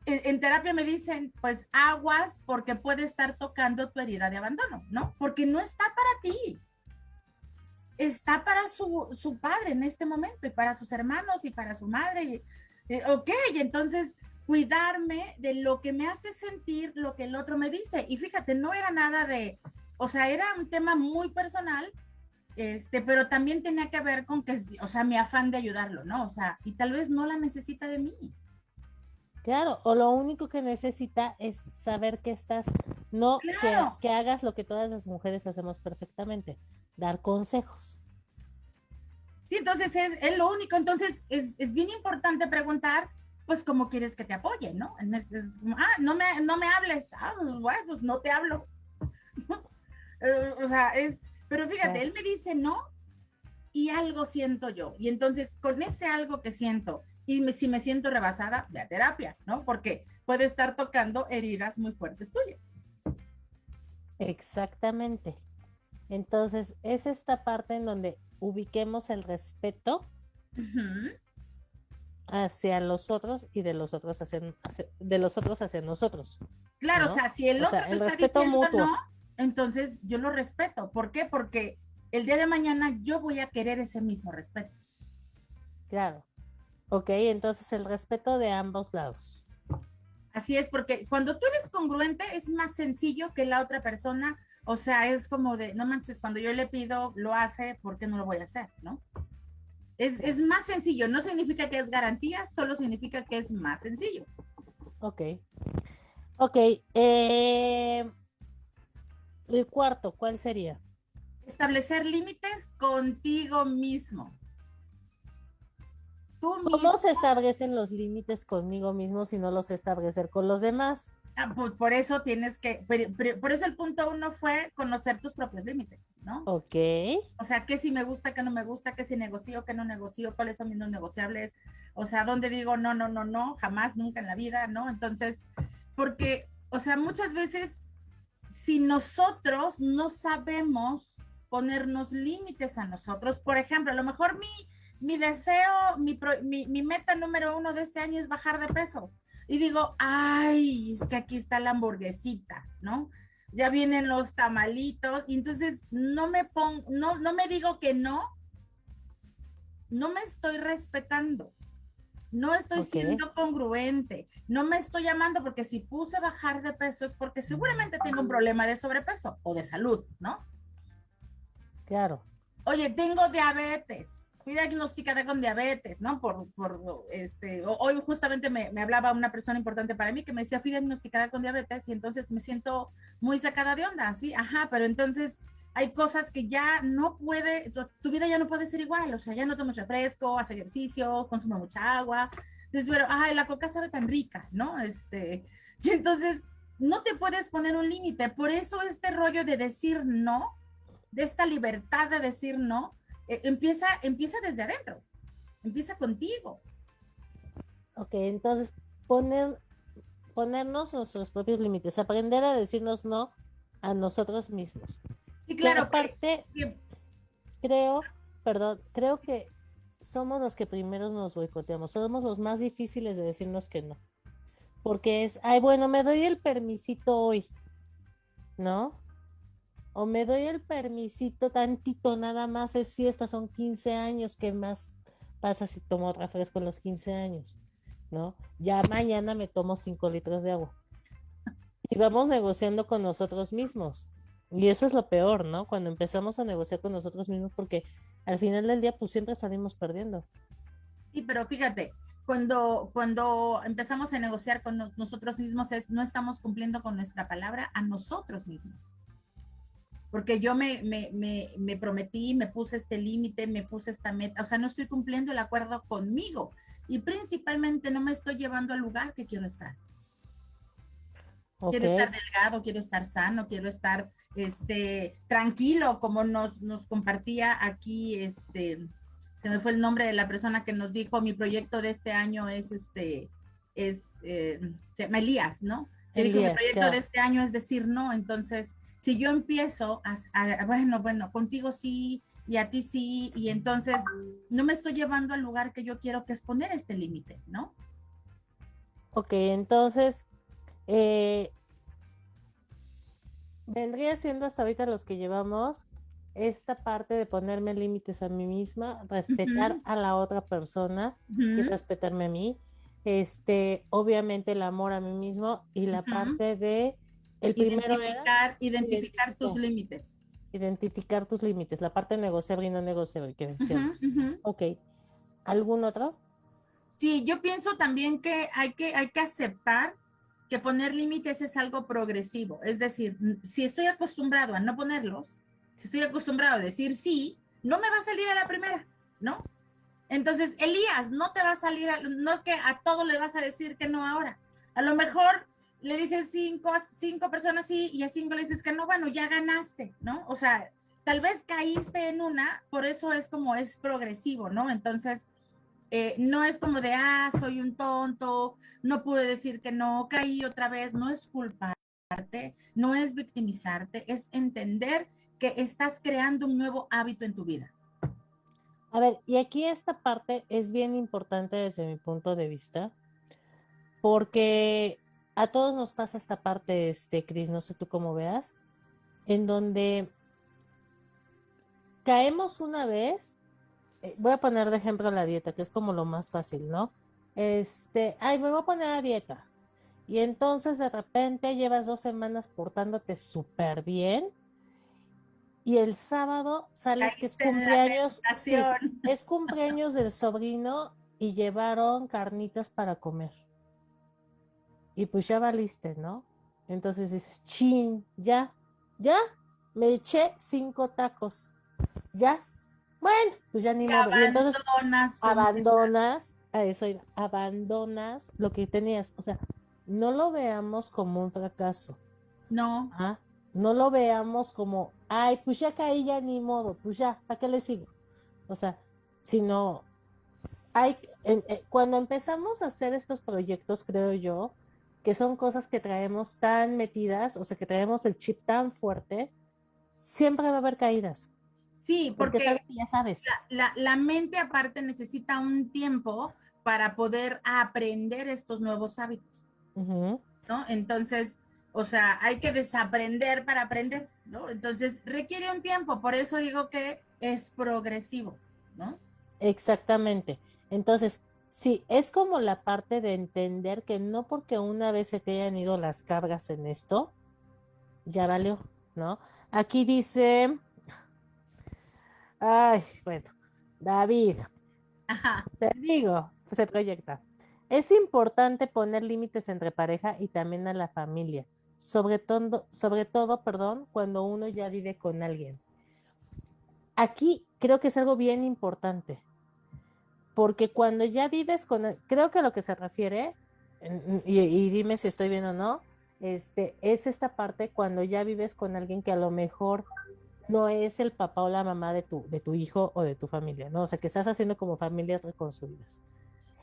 Speaker 3: en, en terapia me dicen, pues aguas porque puede estar tocando tu herida de abandono, ¿no? Porque no está para ti. Está para su, su padre en este momento y para sus hermanos y para su madre. Y, eh, ok, entonces cuidarme de lo que me hace sentir lo que el otro me dice. Y fíjate, no era nada de, o sea, era un tema muy personal, este, pero también tenía que ver con que, o sea, mi afán de ayudarlo, ¿no? O sea, y tal vez no la necesita de mí.
Speaker 2: Claro, o lo único que necesita es saber que estás, no que-
Speaker 3: Claro.
Speaker 2: que, hagas lo que todas las mujeres hacemos perfectamente, dar consejos.
Speaker 3: Sí, entonces es, es lo único. Entonces es, es bien importante preguntar, pues, cómo quieres que te apoye, ¿no? Es ah, no me, no me hables. Ah, pues, bueno, pues no te hablo. Eh, o sea, es, pero fíjate, él me dice no y algo siento yo. Y entonces, con ese algo que siento, y me- si me siento rebasada, ve a terapia, ¿no? Porque puede estar tocando heridas muy fuertes tuyas.
Speaker 2: Exactamente. Entonces, es esta parte en donde ubiquemos el respeto hacia los otros y de los otros hacia, hacia- de los otros hacia nosotros.
Speaker 3: Claro,
Speaker 2: ¿no?
Speaker 3: o sea, si el
Speaker 2: O
Speaker 3: otro
Speaker 2: sea,
Speaker 3: te
Speaker 2: el
Speaker 3: está
Speaker 2: respeto
Speaker 3: diciendo
Speaker 2: mutuo.
Speaker 3: no, entonces yo lo respeto. ¿Por qué? Porque el día de mañana yo voy a querer ese mismo respeto.
Speaker 2: Claro. Ok, entonces el respeto de ambos lados.
Speaker 3: Así es, porque cuando tú eres congruente es más sencillo que la otra persona O sea, es como de, no manches, cuando yo le pido, lo hace, ¿por qué no lo voy a hacer? ¿No? Es, es más sencillo, no significa que es garantía, solo significa que es más sencillo.
Speaker 2: Ok. Ok. eh, el cuarto, ¿cuál sería?
Speaker 3: Establecer límites contigo mismo. Tú
Speaker 2: ¿Cómo
Speaker 3: mismo-
Speaker 2: se establecen los límites conmigo mismo si no los establecer con los demás?
Speaker 3: Ah, pues, por eso tienes que, por, por- por eso el punto uno fue conocer tus propios límites, ¿no?
Speaker 2: Ok.
Speaker 3: O sea, qué si me gusta, qué no me gusta, qué si negocio, qué no negocio, cuáles son mis no negociables, o sea, dónde digo no, no, no, no, jamás, nunca en la vida, ¿no? Entonces, porque, o sea, muchas veces, si nosotros no sabemos ponernos límites a nosotros, por ejemplo, a lo mejor mi, mi deseo, mi, pro- mi, mi meta número uno de este año es bajar de peso. Y digo, ay, es que aquí está la hamburguesita, ¿no? ya vienen los tamalitos, y entonces no me pongo, no, no me digo que no, no me estoy respetando, no estoy siendo congruente, no me estoy llamando porque si puse bajar de peso es porque seguramente tengo un problema de sobrepeso o de salud, ¿no?
Speaker 2: Claro.
Speaker 3: Oye, tengo diabetes, fui diagnosticada con diabetes, ¿no? Por, por este, hoy justamente me, me hablaba una persona importante para mí que me decía, fui diagnosticada con diabetes y entonces me siento muy sacada de onda, ¿sí? Ajá, pero entonces hay cosas que ya no puede, tu- vida ya no puede ser igual, o sea, ya no tomas refresco, haces ejercicio, consume mucha agua, entonces, pero, ay, la coca sabe tan rica, ¿no? Este, y entonces no te puedes poner un límite, por eso este rollo de decir no, de esta libertad de decir no, eh, empieza, empieza desde adentro, empieza contigo.
Speaker 2: Ok, entonces poner, ponernos nuestros propios límites, aprender a decirnos no a nosotros mismos.
Speaker 3: Sí, claro, que-
Speaker 2: aparte,
Speaker 3: que-
Speaker 2: creo, perdón, creo que somos los que primero nos boicoteamos, somos los más difíciles de decirnos que no. Porque es, ay, bueno, me doy el permisito hoy, ¿no? O me doy el permisito tantito, nada más es fiesta, son 15 años, ¿qué más pasa si tomo refresco en los 15 años? ¿No? Ya mañana me tomo 5 litros de agua. Y vamos negociando con nosotros mismos. Y eso es lo peor, ¿no? Cuando empezamos a negociar con nosotros mismos, porque al final del día, pues siempre salimos perdiendo.
Speaker 3: Sí, pero fíjate, cuando, cuando empezamos a negociar con no- nosotros mismos es no estamos cumpliendo con nuestra palabra a nosotros mismos. Porque yo me, me, me, me prometí, me puse este límite, me puse esta meta, o sea, no estoy cumpliendo el acuerdo conmigo y principalmente no me estoy llevando al lugar que quiero estar. Quiero estar delgado, quiero estar sano, quiero estar este, tranquilo, como nos, nos compartía aquí, este, se me fue el nombre de la persona que nos dijo, mi proyecto de este año es, este, es, eh, se llama Elías, ¿no? Dijo, mi proyecto
Speaker 2: claro.
Speaker 3: de este año es decir no, entonces, si yo empiezo a, a- bueno, bueno, contigo sí, y a ti sí, y entonces no me estoy llevando al lugar que yo quiero, que es poner este límite, ¿no?
Speaker 2: ok, entonces, eh, vendría siendo hasta ahorita los que llevamos esta parte de ponerme límites a mí misma, respetar a la otra persona y respetarme a mí. Este, obviamente el amor a mí mismo y la parte de el primero era
Speaker 3: identificar, identificar tus
Speaker 2: identificar.
Speaker 3: límites.
Speaker 2: identificar tus límites, la parte negociable y no negociable que
Speaker 3: ujú.
Speaker 2: Ok. ¿Algún otro?
Speaker 3: Sí, yo pienso también que hay que, hay que aceptar que poner límites es algo progresivo. Es decir, si estoy acostumbrado a no ponerlos, si estoy acostumbrado a decir sí, no me va a salir a la primera, ¿no? Entonces, Elías, no te va a salir, a- no es que a todo le vas a decir que no ahora. A lo mejor le dices cinco, cinco personas sí y a cinco le dices que no, bueno, ya ganaste, ¿no? O sea, tal vez caíste en una, por eso es como es progresivo, ¿no? Entonces, eh, no es como de, ah, soy un tonto, no pude decir que no, caí otra vez, no es culparte, no es victimizarte, es entender que estás creando un nuevo hábito en tu vida.
Speaker 2: A ver, y aquí esta parte es bien importante desde mi punto de vista, porque a todos nos pasa esta parte, este, Cris, no sé tú cómo veas, en donde caemos una vez, eh, voy a poner de ejemplo la dieta, que es como lo más fácil, ¿no? Este, ay, me voy a poner a dieta. Y entonces de repente llevas dos semanas portándote súper bien, y el sábado sale que es cumpleaños, sí, es cumpleaños del sobrino y llevaron carnitas para comer. Y pues ya valiste, ¿no? Entonces dices, chin, ya, ya, me eché cinco tacos, ya, bueno, pues ya ni modo. Y entonces
Speaker 3: abandonas
Speaker 2: a eso iba, abandonas lo que tenías. O sea, no lo veamos como un fracaso.
Speaker 3: No.
Speaker 2: No lo veamos como, ay, pues ya caí, ya ni modo, pues ya, ¿para qué le sigo? O sea, sino, hay, en- eh, cuando empezamos a hacer estos proyectos, creo yo, que son cosas que traemos tan metidas, o sea, que traemos el chip tan fuerte, siempre va a haber caídas,
Speaker 3: sí,
Speaker 2: porque
Speaker 3: porque
Speaker 2: sabes ya sabes.
Speaker 3: la, la mente aparte necesita un tiempo para poder aprender estos nuevos hábitos. ¿no? Entonces, o sea, hay que desaprender para aprender, ¿no? Entonces, requiere un tiempo, por eso digo que es progresivo, ¿no?
Speaker 2: Exactamente. Entonces, sí, es como la parte de entender que no porque una vez se te hayan ido las cabras en esto, ya valió, ¿no? Aquí dice, ay, bueno, David,
Speaker 3: Ajá.
Speaker 2: te digo, se proyecta. Es importante poner límites entre pareja y también a la familia, sobre todo, sobre todo, perdón, cuando uno ya vive con alguien. Aquí creo que es algo bien importante, porque cuando ya vives con, el- creo que a lo que se refiere, y, y dime si estoy bien o no, este, es esta parte cuando ya vives con alguien que a lo mejor no es el papá o la mamá de tu, de tu hijo o de tu familia, ¿no? O sea, que estás haciendo como familias reconstruidas.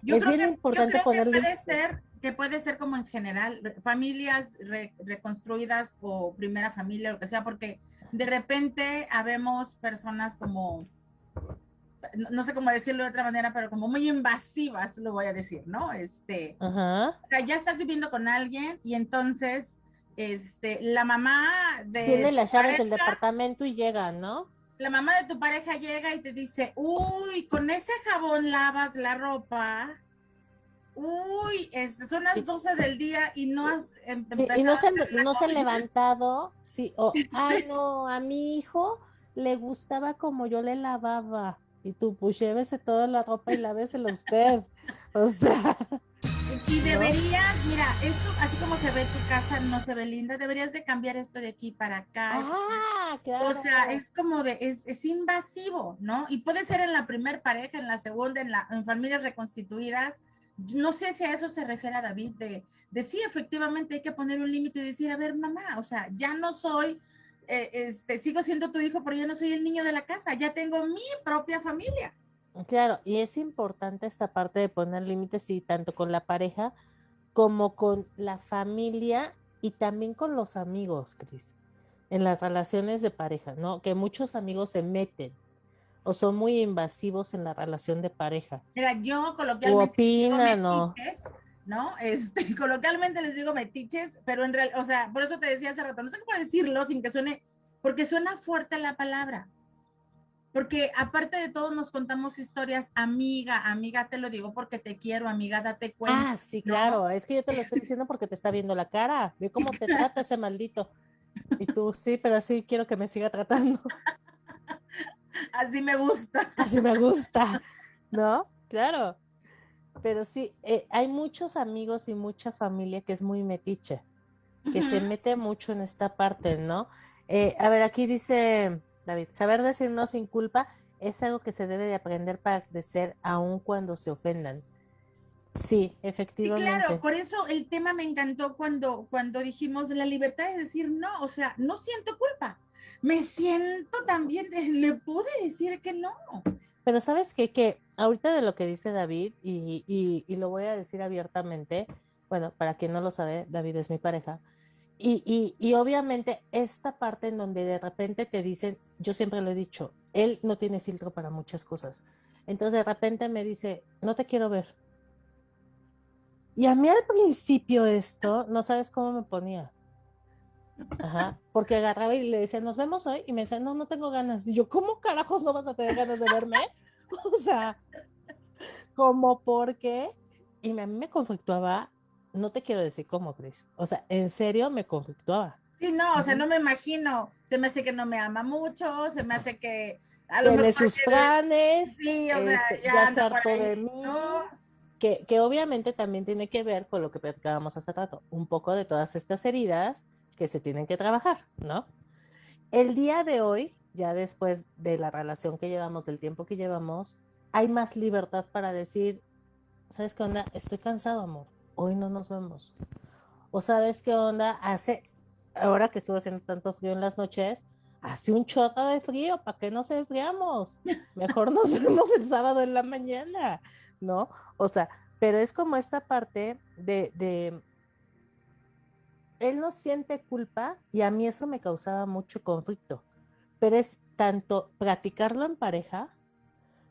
Speaker 3: Yo
Speaker 2: Es
Speaker 3: creo
Speaker 2: bien
Speaker 3: que- yo
Speaker 2: importante
Speaker 3: que
Speaker 2: ponerle-
Speaker 3: puede ser que puede ser como en general familias re- reconstruidas o primera familia lo que sea porque de repente habemos personas como no, sé cómo decirlo de otra manera pero como muy invasivas lo voy a decir no este o sea, ya estás viviendo con alguien y entonces este la mamá de
Speaker 2: Tiene las llaves del departamento y llega, ¿no?
Speaker 3: la mamá de tu pareja llega y te dice, uy, con ese jabón lavas la ropa. Uy, este, son las 12 del día y no has em-
Speaker 2: Y, no
Speaker 3: empezado
Speaker 2: se,
Speaker 3: a
Speaker 2: no se han
Speaker 3: comida".
Speaker 2: levantado, sí, o, ay, no, a mi hijo le gustaba como yo le lavaba. Y tú, pues llévese toda la ropa y lávesela usted. O sea,
Speaker 3: Y
Speaker 2: ¿no?
Speaker 3: deberías, mira, esto, así como se ve tu casa, no se ve linda, deberías de cambiar esto de aquí para acá.
Speaker 2: Ah, claro.
Speaker 3: O sea, es como de, es, es invasivo, ¿no? Y puede ser en la primer pareja, en la segunda, en, la, en familias reconstituidas. No sé si a eso se refiere a David, de, de sí, efectivamente hay que poner un límite y decir, a ver, mamá, o sea, ya no soy, eh, este, sigo siendo tu hijo, pero ya no soy el niño de la casa, ya tengo mi propia familia.
Speaker 2: Claro, y es importante esta parte de poner límites, sí, tanto con la pareja como con la familia y también con los amigos, Cris, en las relaciones de pareja, ¿no? Que muchos amigos se meten o son muy invasivos en la relación de pareja.
Speaker 3: Mira, yo
Speaker 2: O
Speaker 3: coloquialmente digo
Speaker 2: opinan, ¿no?
Speaker 3: ¿No? Este, coloquialmente les digo metiches, pero en realidad, o sea, por eso te decía hace rato, no sé cómo decirlo sin que suene, porque suena fuerte la palabra. Porque aparte de todo nos contamos historias, amiga, amiga, te lo digo porque te quiero, amiga, date cuenta.
Speaker 2: Ah, sí,
Speaker 3: ¿no?
Speaker 2: claro, es que yo te lo estoy diciendo porque te está viendo la cara. Ve cómo te trata ese maldito. Y tú, sí, pero así quiero que me siga tratando.
Speaker 3: Así me gusta.
Speaker 2: Así me gusta, ¿no? Claro. Pero sí, eh, hay muchos amigos y mucha familia que es muy metiche, que se mete mucho en esta parte, ¿no? Eh, a ver, aquí dice David, saber decir no sin culpa es algo que se debe de aprender para crecer aun cuando se ofendan. Sí,
Speaker 3: Sí,
Speaker 2: efectivamente.
Speaker 3: claro, por eso el tema me encantó cuando, cuando dijimos la libertad de decir no, o sea, no siento culpa. Me siento también, le pude decir que no.
Speaker 2: Pero sabes qué? que ahorita de lo que dice David, y, y- lo voy a decir abiertamente, bueno, para quien no lo sabe, David es mi pareja, y, y- y obviamente esta parte en donde de repente te dicen, yo siempre lo he dicho, él no tiene filtro para muchas cosas. Entonces de repente me dice, no te quiero ver. Y a mí al principio esto, no sabes cómo me ponía. Ajá, porque agarraba y le decía, nos vemos hoy, y me decía, no, no tengo ganas. Y yo, ¿cómo carajos no vas a tener ganas de verme? O sea, como porque, y me- a mí me conflictuaba, no te quiero decir cómo, Cris, o sea, en serio me conflictuaba,
Speaker 3: Sí, no, o sea, no me imagino. Se me hace que no me ama mucho, se me hace que a lo
Speaker 2: Tiene sus planes,
Speaker 3: Sí, o sea,
Speaker 2: este,
Speaker 3: ya,
Speaker 2: ya se
Speaker 3: por
Speaker 2: hartó de mí,
Speaker 3: ¿no?
Speaker 2: que, que obviamente también tiene que ver con lo que platicábamos hace rato, un poco de todas estas heridas que se tienen que trabajar, ¿no? El día de hoy, ya después de la relación que llevamos, del tiempo que llevamos, hay más libertad para decir, ¿sabes qué onda? Estoy cansado, amor. Hoy no nos vemos. O sabes qué onda? Hace, ahora que estuvo haciendo tanto frío en las noches, hace un chorro de frío, ¿para qué nos enfriamos? Mejor nos vemos el sábado en la mañana, ¿no? O sea, pero es como esta parte de, de, él no siente culpa y a mí eso me causaba mucho conflicto, pero es tanto practicarlo en pareja,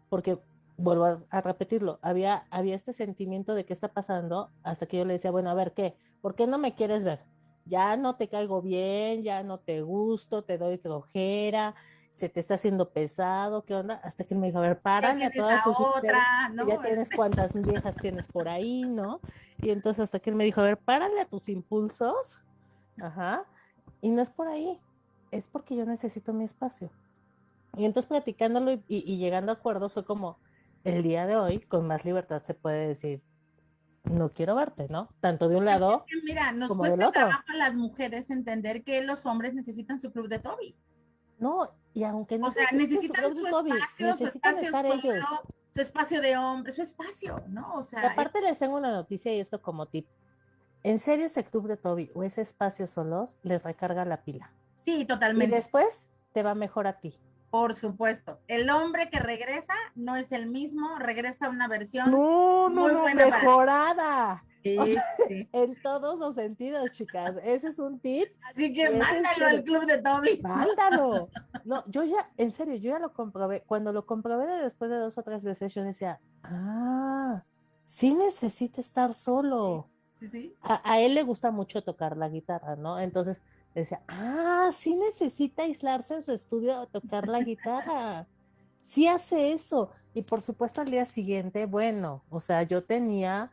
Speaker 2: porque vuelvo a, repetirlo, había, había este sentimiento de qué está pasando hasta que yo le decía, bueno, a ver, ¿qué? ¿Por qué no me quieres ver? Ya no te caigo bien, ya no te gusto, te doy flojera, se te está haciendo pesado, ¿qué onda? Hasta que él me dijo, a ver, párale a todas tus
Speaker 3: otra,
Speaker 2: historias,
Speaker 3: ¿no?
Speaker 2: ya tienes cuántas viejas tienes por ahí, ¿no? Y entonces hasta que él me dijo, a ver, párale a tus impulsos, ajá, y no es por ahí, es porque yo necesito mi espacio. Y entonces platicándolo y, y- y llegando a acuerdos fue como, el día de hoy, con más libertad se puede decir, no quiero verte, ¿no? Tanto de un lado
Speaker 3: Que Mira, nos
Speaker 2: como del
Speaker 3: cuesta
Speaker 2: otro.
Speaker 3: trabajo a las mujeres entender que los hombres necesitan su club de Toby.
Speaker 2: No, y aunque no
Speaker 3: O sea, necesitan
Speaker 2: su
Speaker 3: espacio, su
Speaker 2: necesitan
Speaker 3: espacio
Speaker 2: estar
Speaker 3: solo,
Speaker 2: ellos.
Speaker 3: su espacio de hombre, su espacio, ¿no? O
Speaker 2: Y
Speaker 3: sea,
Speaker 2: aparte les tengo una noticia y esto como tip. En serio, ese club de Toby o ese espacio solos les recarga la pila.
Speaker 3: sí,
Speaker 2: Y
Speaker 3: totalmente.
Speaker 2: después te va mejor a ti.
Speaker 3: Por supuesto. El hombre que regresa no es el mismo, regresa a una versión.
Speaker 2: No, no,
Speaker 3: muy
Speaker 2: no,
Speaker 3: buena
Speaker 2: mejorada.
Speaker 3: Sí,
Speaker 2: o sea,
Speaker 3: sí.
Speaker 2: En todos los sentidos, chicas. Ese es un tip.
Speaker 3: Así que mándalo al club de Toby.
Speaker 2: Mándalo. No, yo ya, en serio, yo ya lo comprobé. Cuando lo comprobé de- después de dos o tres veces, yo decía, ah, sí necesita estar solo.
Speaker 3: Sí, sí.
Speaker 2: A, a él le gusta mucho tocar la guitarra, ¿no? Entonces decía, ah, sí necesita aislarse en su estudio a tocar la guitarra. Sí hace eso. Y por supuesto al día siguiente, bueno, o sea, yo tenía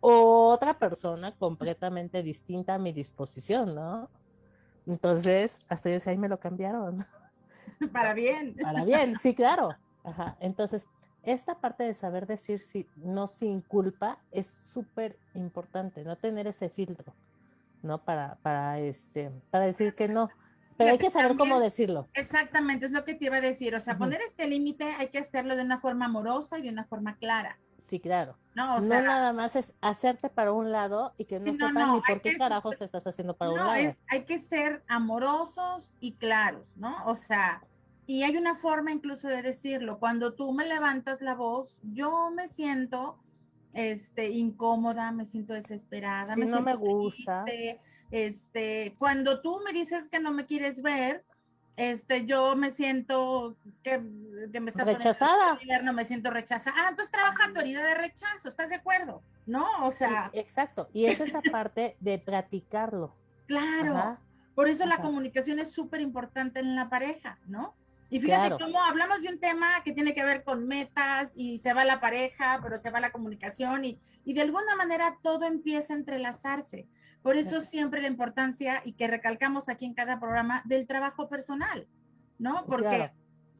Speaker 2: otra persona completamente distinta a mi disposición, ¿no? Entonces, hasta yo decía, ahí me lo cambiaron.
Speaker 3: Para bien.
Speaker 2: Para bien, sí, claro. Ajá. Entonces, esta parte de saber decir sí, no sin culpa es súper importante, no tener ese filtro, ¿no? Para, para, este, para decir que no. Pero hay que saber cómo decirlo.
Speaker 3: Exactamente, es lo que te iba a decir. O sea,
Speaker 2: Ujú.
Speaker 3: poner este límite hay que hacerlo de una forma amorosa y de una forma clara.
Speaker 2: Sí, claro.
Speaker 3: No, o
Speaker 2: no
Speaker 3: sea,
Speaker 2: nada más es hacerte para un lado y que no
Speaker 3: no,
Speaker 2: sepan
Speaker 3: no,
Speaker 2: ni por qué
Speaker 3: que-
Speaker 2: carajos te estás haciendo para un lado.
Speaker 3: es, hay que ser amorosos y claros, ¿no? O sea, y hay una forma incluso de decirlo. Cuando tú me levantas la voz, yo me siento este, incómoda, me siento desesperada.
Speaker 2: Sí, no
Speaker 3: siento
Speaker 2: me gusta.
Speaker 3: triste, Este, cuando tú me dices que no me quieres ver, este, yo me siento que, que me estás poniendo
Speaker 2: Rechazada.
Speaker 3: infierno, me siento rechazada. Ah, entonces trabaja tu herida de rechazo, ¿estás de acuerdo? No, o sea,
Speaker 2: Sí, exacto. Y es esa parte de practicarlo.
Speaker 3: claro.
Speaker 2: Ajá.
Speaker 3: Por eso la comunicación es súper importante en la pareja, ¿no? Y fíjate
Speaker 2: Claro.
Speaker 3: cómo hablamos de un tema que tiene que ver con metas y se va la pareja, pero se va la comunicación y, y de alguna manera todo empieza a entrelazarse. Por eso
Speaker 2: Claro.
Speaker 3: siempre la importancia y que recalcamos aquí en cada programa del trabajo personal, ¿no? Porque
Speaker 2: Claro.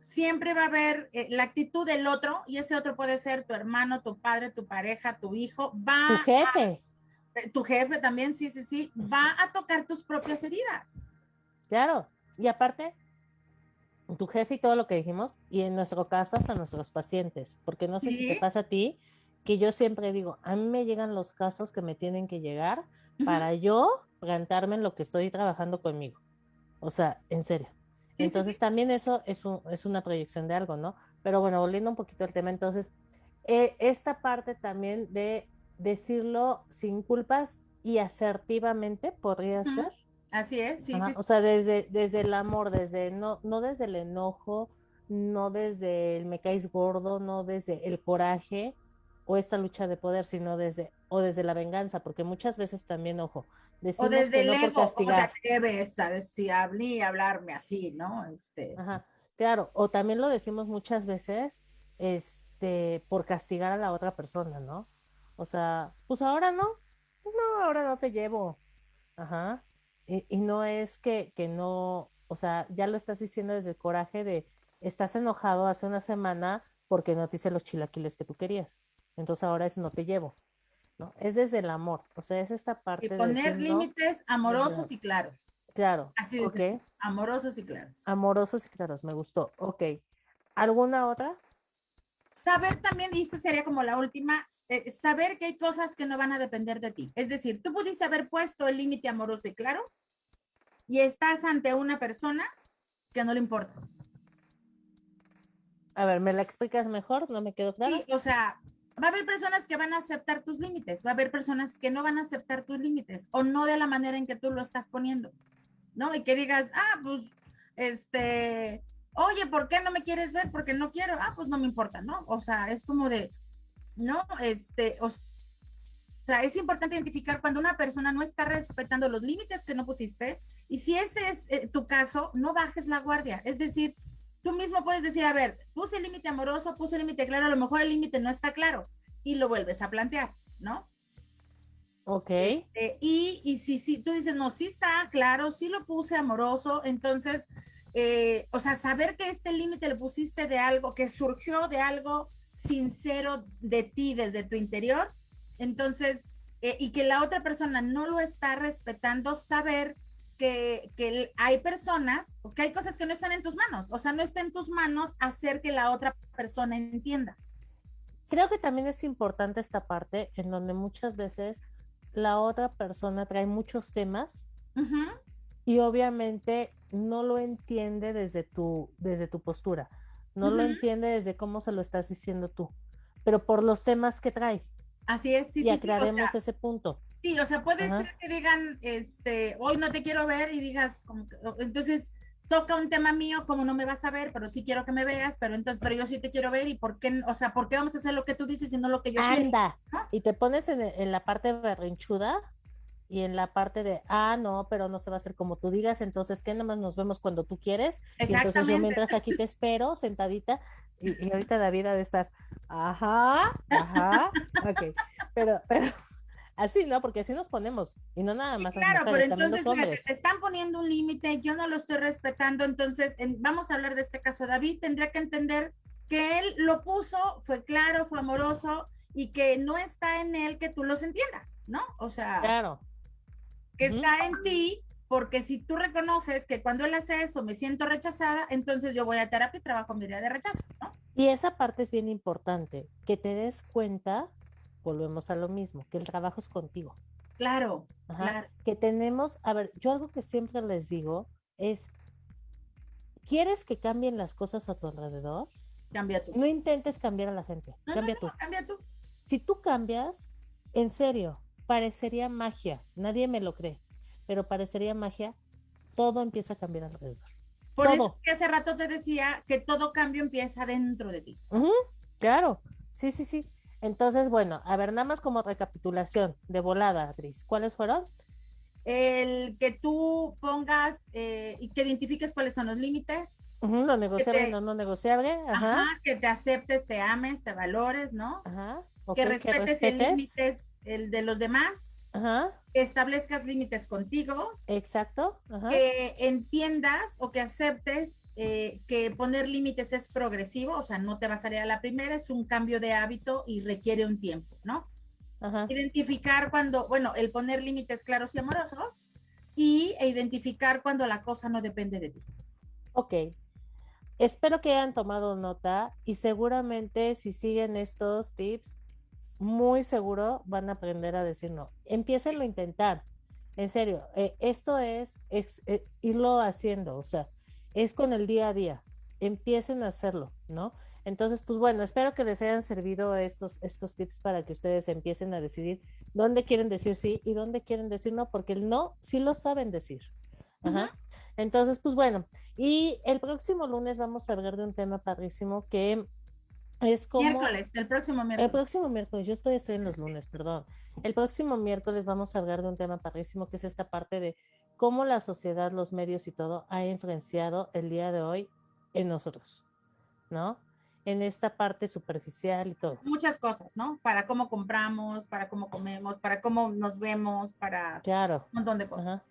Speaker 3: siempre va a haber eh, la actitud del otro y ese otro puede ser tu hermano, tu padre, tu pareja, tu hijo, va
Speaker 2: Tu
Speaker 3: a-
Speaker 2: jefe.
Speaker 3: eh, tu jefe también, sí, sí, sí, va a tocar tus propias heridas.
Speaker 2: Claro. Y aparte, tu jefe y todo lo que dijimos, y en nuestro caso hasta nuestros pacientes, porque no sé si te pasa a ti, que yo siempre digo, a mí me llegan los casos que me tienen que llegar para yo plantarme en lo que estoy trabajando conmigo. O sea, en serio.
Speaker 3: Sí, sí,
Speaker 2: Entonces también eso es, un- es una proyección de algo, ¿no? Pero bueno, volviendo un poquito al tema, entonces, eh, esta parte también de decirlo sin culpas y asertivamente podría ser.
Speaker 3: Así es, sí, sí.
Speaker 2: O sea, desde, desde el amor, desde no, no desde el enojo, no desde el me caes gordo, no desde el coraje o esta lucha de poder, sino desde, o desde la venganza, porque muchas veces también, ojo,
Speaker 3: O
Speaker 2: decimos
Speaker 3: desde
Speaker 2: que
Speaker 3: el
Speaker 2: no por
Speaker 3: ego, ¿cómo te
Speaker 2: castigar.
Speaker 3: atreves a decir, hablar y hablarme así, no? Este,
Speaker 2: Ajá, claro, o también lo decimos muchas veces, este, por castigar a la otra persona, ¿no? O sea, pues ahora no, no, ahora no te llevo. Ajá. Y, y no es que, que no, o sea, ya lo estás diciendo desde el coraje de, estás enojado hace una semana porque no te hice los chilaquiles que tú querías. Entonces ahora es no te llevo. ¿no? Es desde el amor, o sea, es esta parte
Speaker 3: Y
Speaker 2: de
Speaker 3: poner
Speaker 2: no,
Speaker 3: límites amorosos y claros.
Speaker 2: claro,
Speaker 3: Así de
Speaker 2: ok,
Speaker 3: sencillo, amorosos y claros.
Speaker 2: amorosos y claros, me gustó, ok. ¿Alguna otra?
Speaker 3: Saber también, y esta sería como la última, eh, saber que hay cosas que no van a depender de ti. Es decir, tú pudiste haber puesto el límite amoroso y claro, y estás ante una persona que no le importa.
Speaker 2: A ver, ¿me la explicas mejor? ¿No me quedó claro?
Speaker 3: Sí, o sea, va a haber personas que van a aceptar tus límites, va a haber personas que no van a aceptar tus límites o no de la manera en que tú lo estás poniendo, ¿no? Y que digas, ah, pues, este, oye, ¿por qué no me quieres ver? Porque no quiero, ah, pues no me importa, ¿no? O sea, es como de, no, este, o sea, es importante identificar cuando una persona no está respetando los límites que no pusiste y si ese es eh, tu caso, no bajes la guardia. Es decir, tú mismo puedes decir, a ver, puse el límite amoroso, puse el límite claro, a lo mejor el límite no está claro y lo vuelves a plantear, ¿no?
Speaker 2: Ok,
Speaker 3: Eh, y, y si, si tú dices, no, sí está claro, sí lo puse amoroso, entonces, eh, o sea, saber que este límite lo pusiste de algo, que surgió de algo sincero de ti desde tu interior, entonces, eh, y que la otra persona no lo está respetando, saber que, que hay personas, o que hay cosas que no están en tus manos, o sea, no está en tus manos hacer que la otra persona entienda.
Speaker 2: creo que también es importante esta parte en donde muchas veces la otra persona trae muchos temas y obviamente no lo entiende desde tu, desde tu postura, no lo entiende desde cómo se lo estás diciendo tú, pero por los temas que trae.
Speaker 3: Así es, sí,
Speaker 2: y
Speaker 3: sí, sí, o
Speaker 2: aclaremos
Speaker 3: sea,
Speaker 2: ese punto.
Speaker 3: Sí, o sea, puede
Speaker 2: Ajá.
Speaker 3: ser que digan, este, hoy no te quiero ver y digas, como que- entonces toca un tema mío, como no me vas a ver, pero sí quiero que me veas, pero entonces, pero yo sí te quiero ver y por qué, o sea, ¿por qué vamos a hacer lo que tú dices y no lo que yo quiero?
Speaker 2: Anda, y te pones en, en la parte berrinchuda y en la parte de, ah, no, pero no se va a hacer como tú digas, entonces, ¿qué? Nomás nos vemos cuando tú quieres. Y entonces yo mientras aquí te espero sentadita y, y ahorita David ha de estar, ajá, ajá, ok, pero, pero así, ¿no? Porque así nos ponemos y no nada más las
Speaker 3: Claro, pero
Speaker 2: mujeres, también
Speaker 3: entonces fíjate, te están poniendo un límite, yo no lo estoy respetando, entonces en- vamos a hablar de este caso. David tendría que entender que él lo puso, fue claro, fue amoroso y que no está en él que tú los entiendas, ¿no? O sea,
Speaker 2: Claro,
Speaker 3: que está en ti, porque si tú reconoces que cuando él hace eso me siento rechazada, entonces yo voy a terapia y trabajo mi idea de rechazo, ¿no?
Speaker 2: y esa parte es bien importante, que te des cuenta, volvemos a lo mismo, que el trabajo es contigo.
Speaker 3: Claro,
Speaker 2: Ajá,
Speaker 3: claro.
Speaker 2: Que tenemos, a ver, yo algo que siempre les digo es, ¿quieres que cambien las cosas a tu alrededor?
Speaker 3: Cambia tú.
Speaker 2: No intentes cambiar a la gente,
Speaker 3: No, no,
Speaker 2: cambia
Speaker 3: no,
Speaker 2: tú.
Speaker 3: cambia tú.
Speaker 2: Si tú cambias, en serio, parecería magia, nadie me lo cree, pero parecería magia, todo empieza a cambiar alrededor.
Speaker 3: Por eso
Speaker 2: Todo.
Speaker 3: que hace rato te decía que todo cambio empieza dentro de ti.
Speaker 2: Ujú, claro, sí, sí, sí. Entonces, bueno, a ver, nada más como recapitulación de volada, Adris, ¿cuáles fueron?
Speaker 3: El que tú pongas eh, y que identifiques cuáles son los límites,
Speaker 2: Ujú, lo negociable,
Speaker 3: te-
Speaker 2: no, no negociable,
Speaker 3: ajá,
Speaker 2: ajá,
Speaker 3: que te aceptes, te ames, te valores, ¿no?
Speaker 2: ajá,
Speaker 3: que respetes el
Speaker 2: respetes,
Speaker 3: límite el de los demás,
Speaker 2: ajá,
Speaker 3: que establezcas límites contigo,
Speaker 2: exacto, ajá,
Speaker 3: que entiendas o que aceptes eh, que poner límites es progresivo, o sea, no te va a salir a la primera, es un cambio de hábito y requiere un tiempo, ¿no?
Speaker 2: ajá,
Speaker 3: Identificar cuando, bueno, el poner límites claros y amorosos y e identificar cuando la cosa no depende de ti.
Speaker 2: ok. Espero que hayan tomado nota y seguramente si siguen estos tips, muy seguro van a aprender a decir no. Empiecenlo a intentar. En serio, eh, esto es, es, eh, irlo haciendo, o sea, es con el día a día. Empiecen a hacerlo, ¿no? Entonces, pues bueno, espero que les hayan servido estos, estos tips para que ustedes empiecen a decidir dónde quieren decir sí y dónde quieren decir no, porque el no sí lo saben decir. Ajá. Entonces, pues bueno, y el próximo lunes vamos a hablar de un tema padrísimo que es como...
Speaker 3: Miércoles, el próximo
Speaker 2: El
Speaker 3: miércoles.
Speaker 2: próximo miércoles, yo estoy, estoy en los lunes, perdón. El próximo miércoles vamos a hablar de un tema padrísimo que es esta parte de cómo la sociedad, los medios y todo ha influenciado el día de hoy en nosotros, ¿no? En esta parte superficial y todo.
Speaker 3: Muchas cosas, ¿no? Para cómo compramos, para cómo comemos, para cómo nos vemos, para
Speaker 2: Claro.
Speaker 3: un montón de cosas.
Speaker 2: Ajá.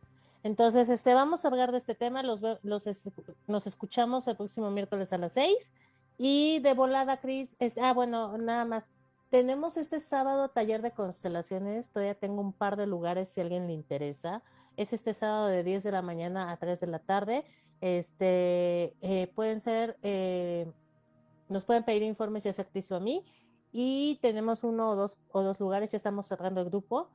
Speaker 2: Entonces, este, vamos a hablar de este tema, los, los nos escuchamos el próximo miércoles a las seis. Y de volada, Cris, ah, bueno, nada más. Tenemos este sábado taller de constelaciones, todavía tengo un par de lugares si a alguien le interesa. Es este sábado de 10 de la mañana a 3 de la tarde. Este, eh, pueden ser, eh, nos pueden pedir informes ya sea a mí. Y tenemos uno o dos, o dos lugares, ya estamos cerrando el grupo.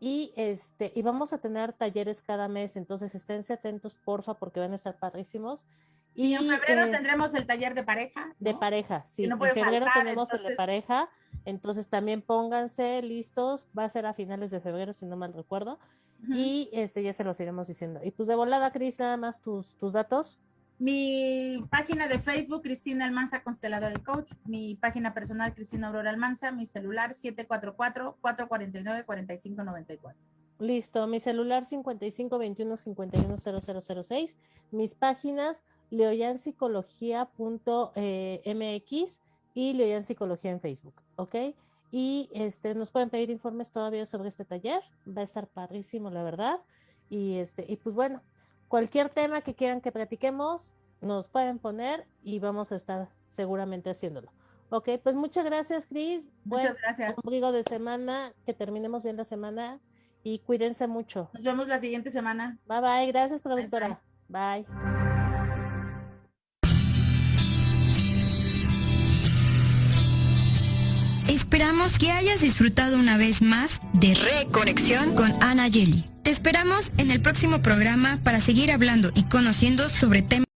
Speaker 2: Y este, y vamos a tener talleres cada mes, entonces esténse atentos, porfa, porque van a estar padrísimos.
Speaker 3: Y en febrero
Speaker 2: eh,
Speaker 3: tendremos el taller de pareja.
Speaker 2: de pareja, sí.
Speaker 3: no
Speaker 2: En febrero
Speaker 3: faltar,
Speaker 2: tenemos el de pareja, entonces también pónganse listos. Va a ser a finales de febrero, si no mal recuerdo. Y este ya se los iremos diciendo. Y pues de volada, Cris, nada más tus, tus datos.
Speaker 3: Mi página de Facebook, Cristina Almanza, Constelador y Coach. Mi página personal, Cristina Aurora Almanza. Mi celular, 744-449-4594.
Speaker 2: Listo, mi celular 55 21 51 0006. Mis páginas leoyanpsicología.mx y Leoyan Psicología en Facebook, ¿ok? Y este, nos pueden pedir informes todavía sobre este taller. Va a estar padrísimo, la verdad. Y este, y pues bueno, cualquier tema que quieran que platiquemos, nos pueden poner y vamos a estar seguramente haciéndolo. Ok, pues muchas gracias, Cris.
Speaker 3: Muchas gracias.
Speaker 2: ombligo de semana, que terminemos bien la semana y cuídense mucho.
Speaker 3: Nos vemos la siguiente semana.
Speaker 2: Bye bye, gracias productora. Bye.
Speaker 1: Esperamos que hayas disfrutado una vez más de Reconexión con Ana Yeli. Te esperamos en el próximo programa para seguir hablando y conociendo sobre temas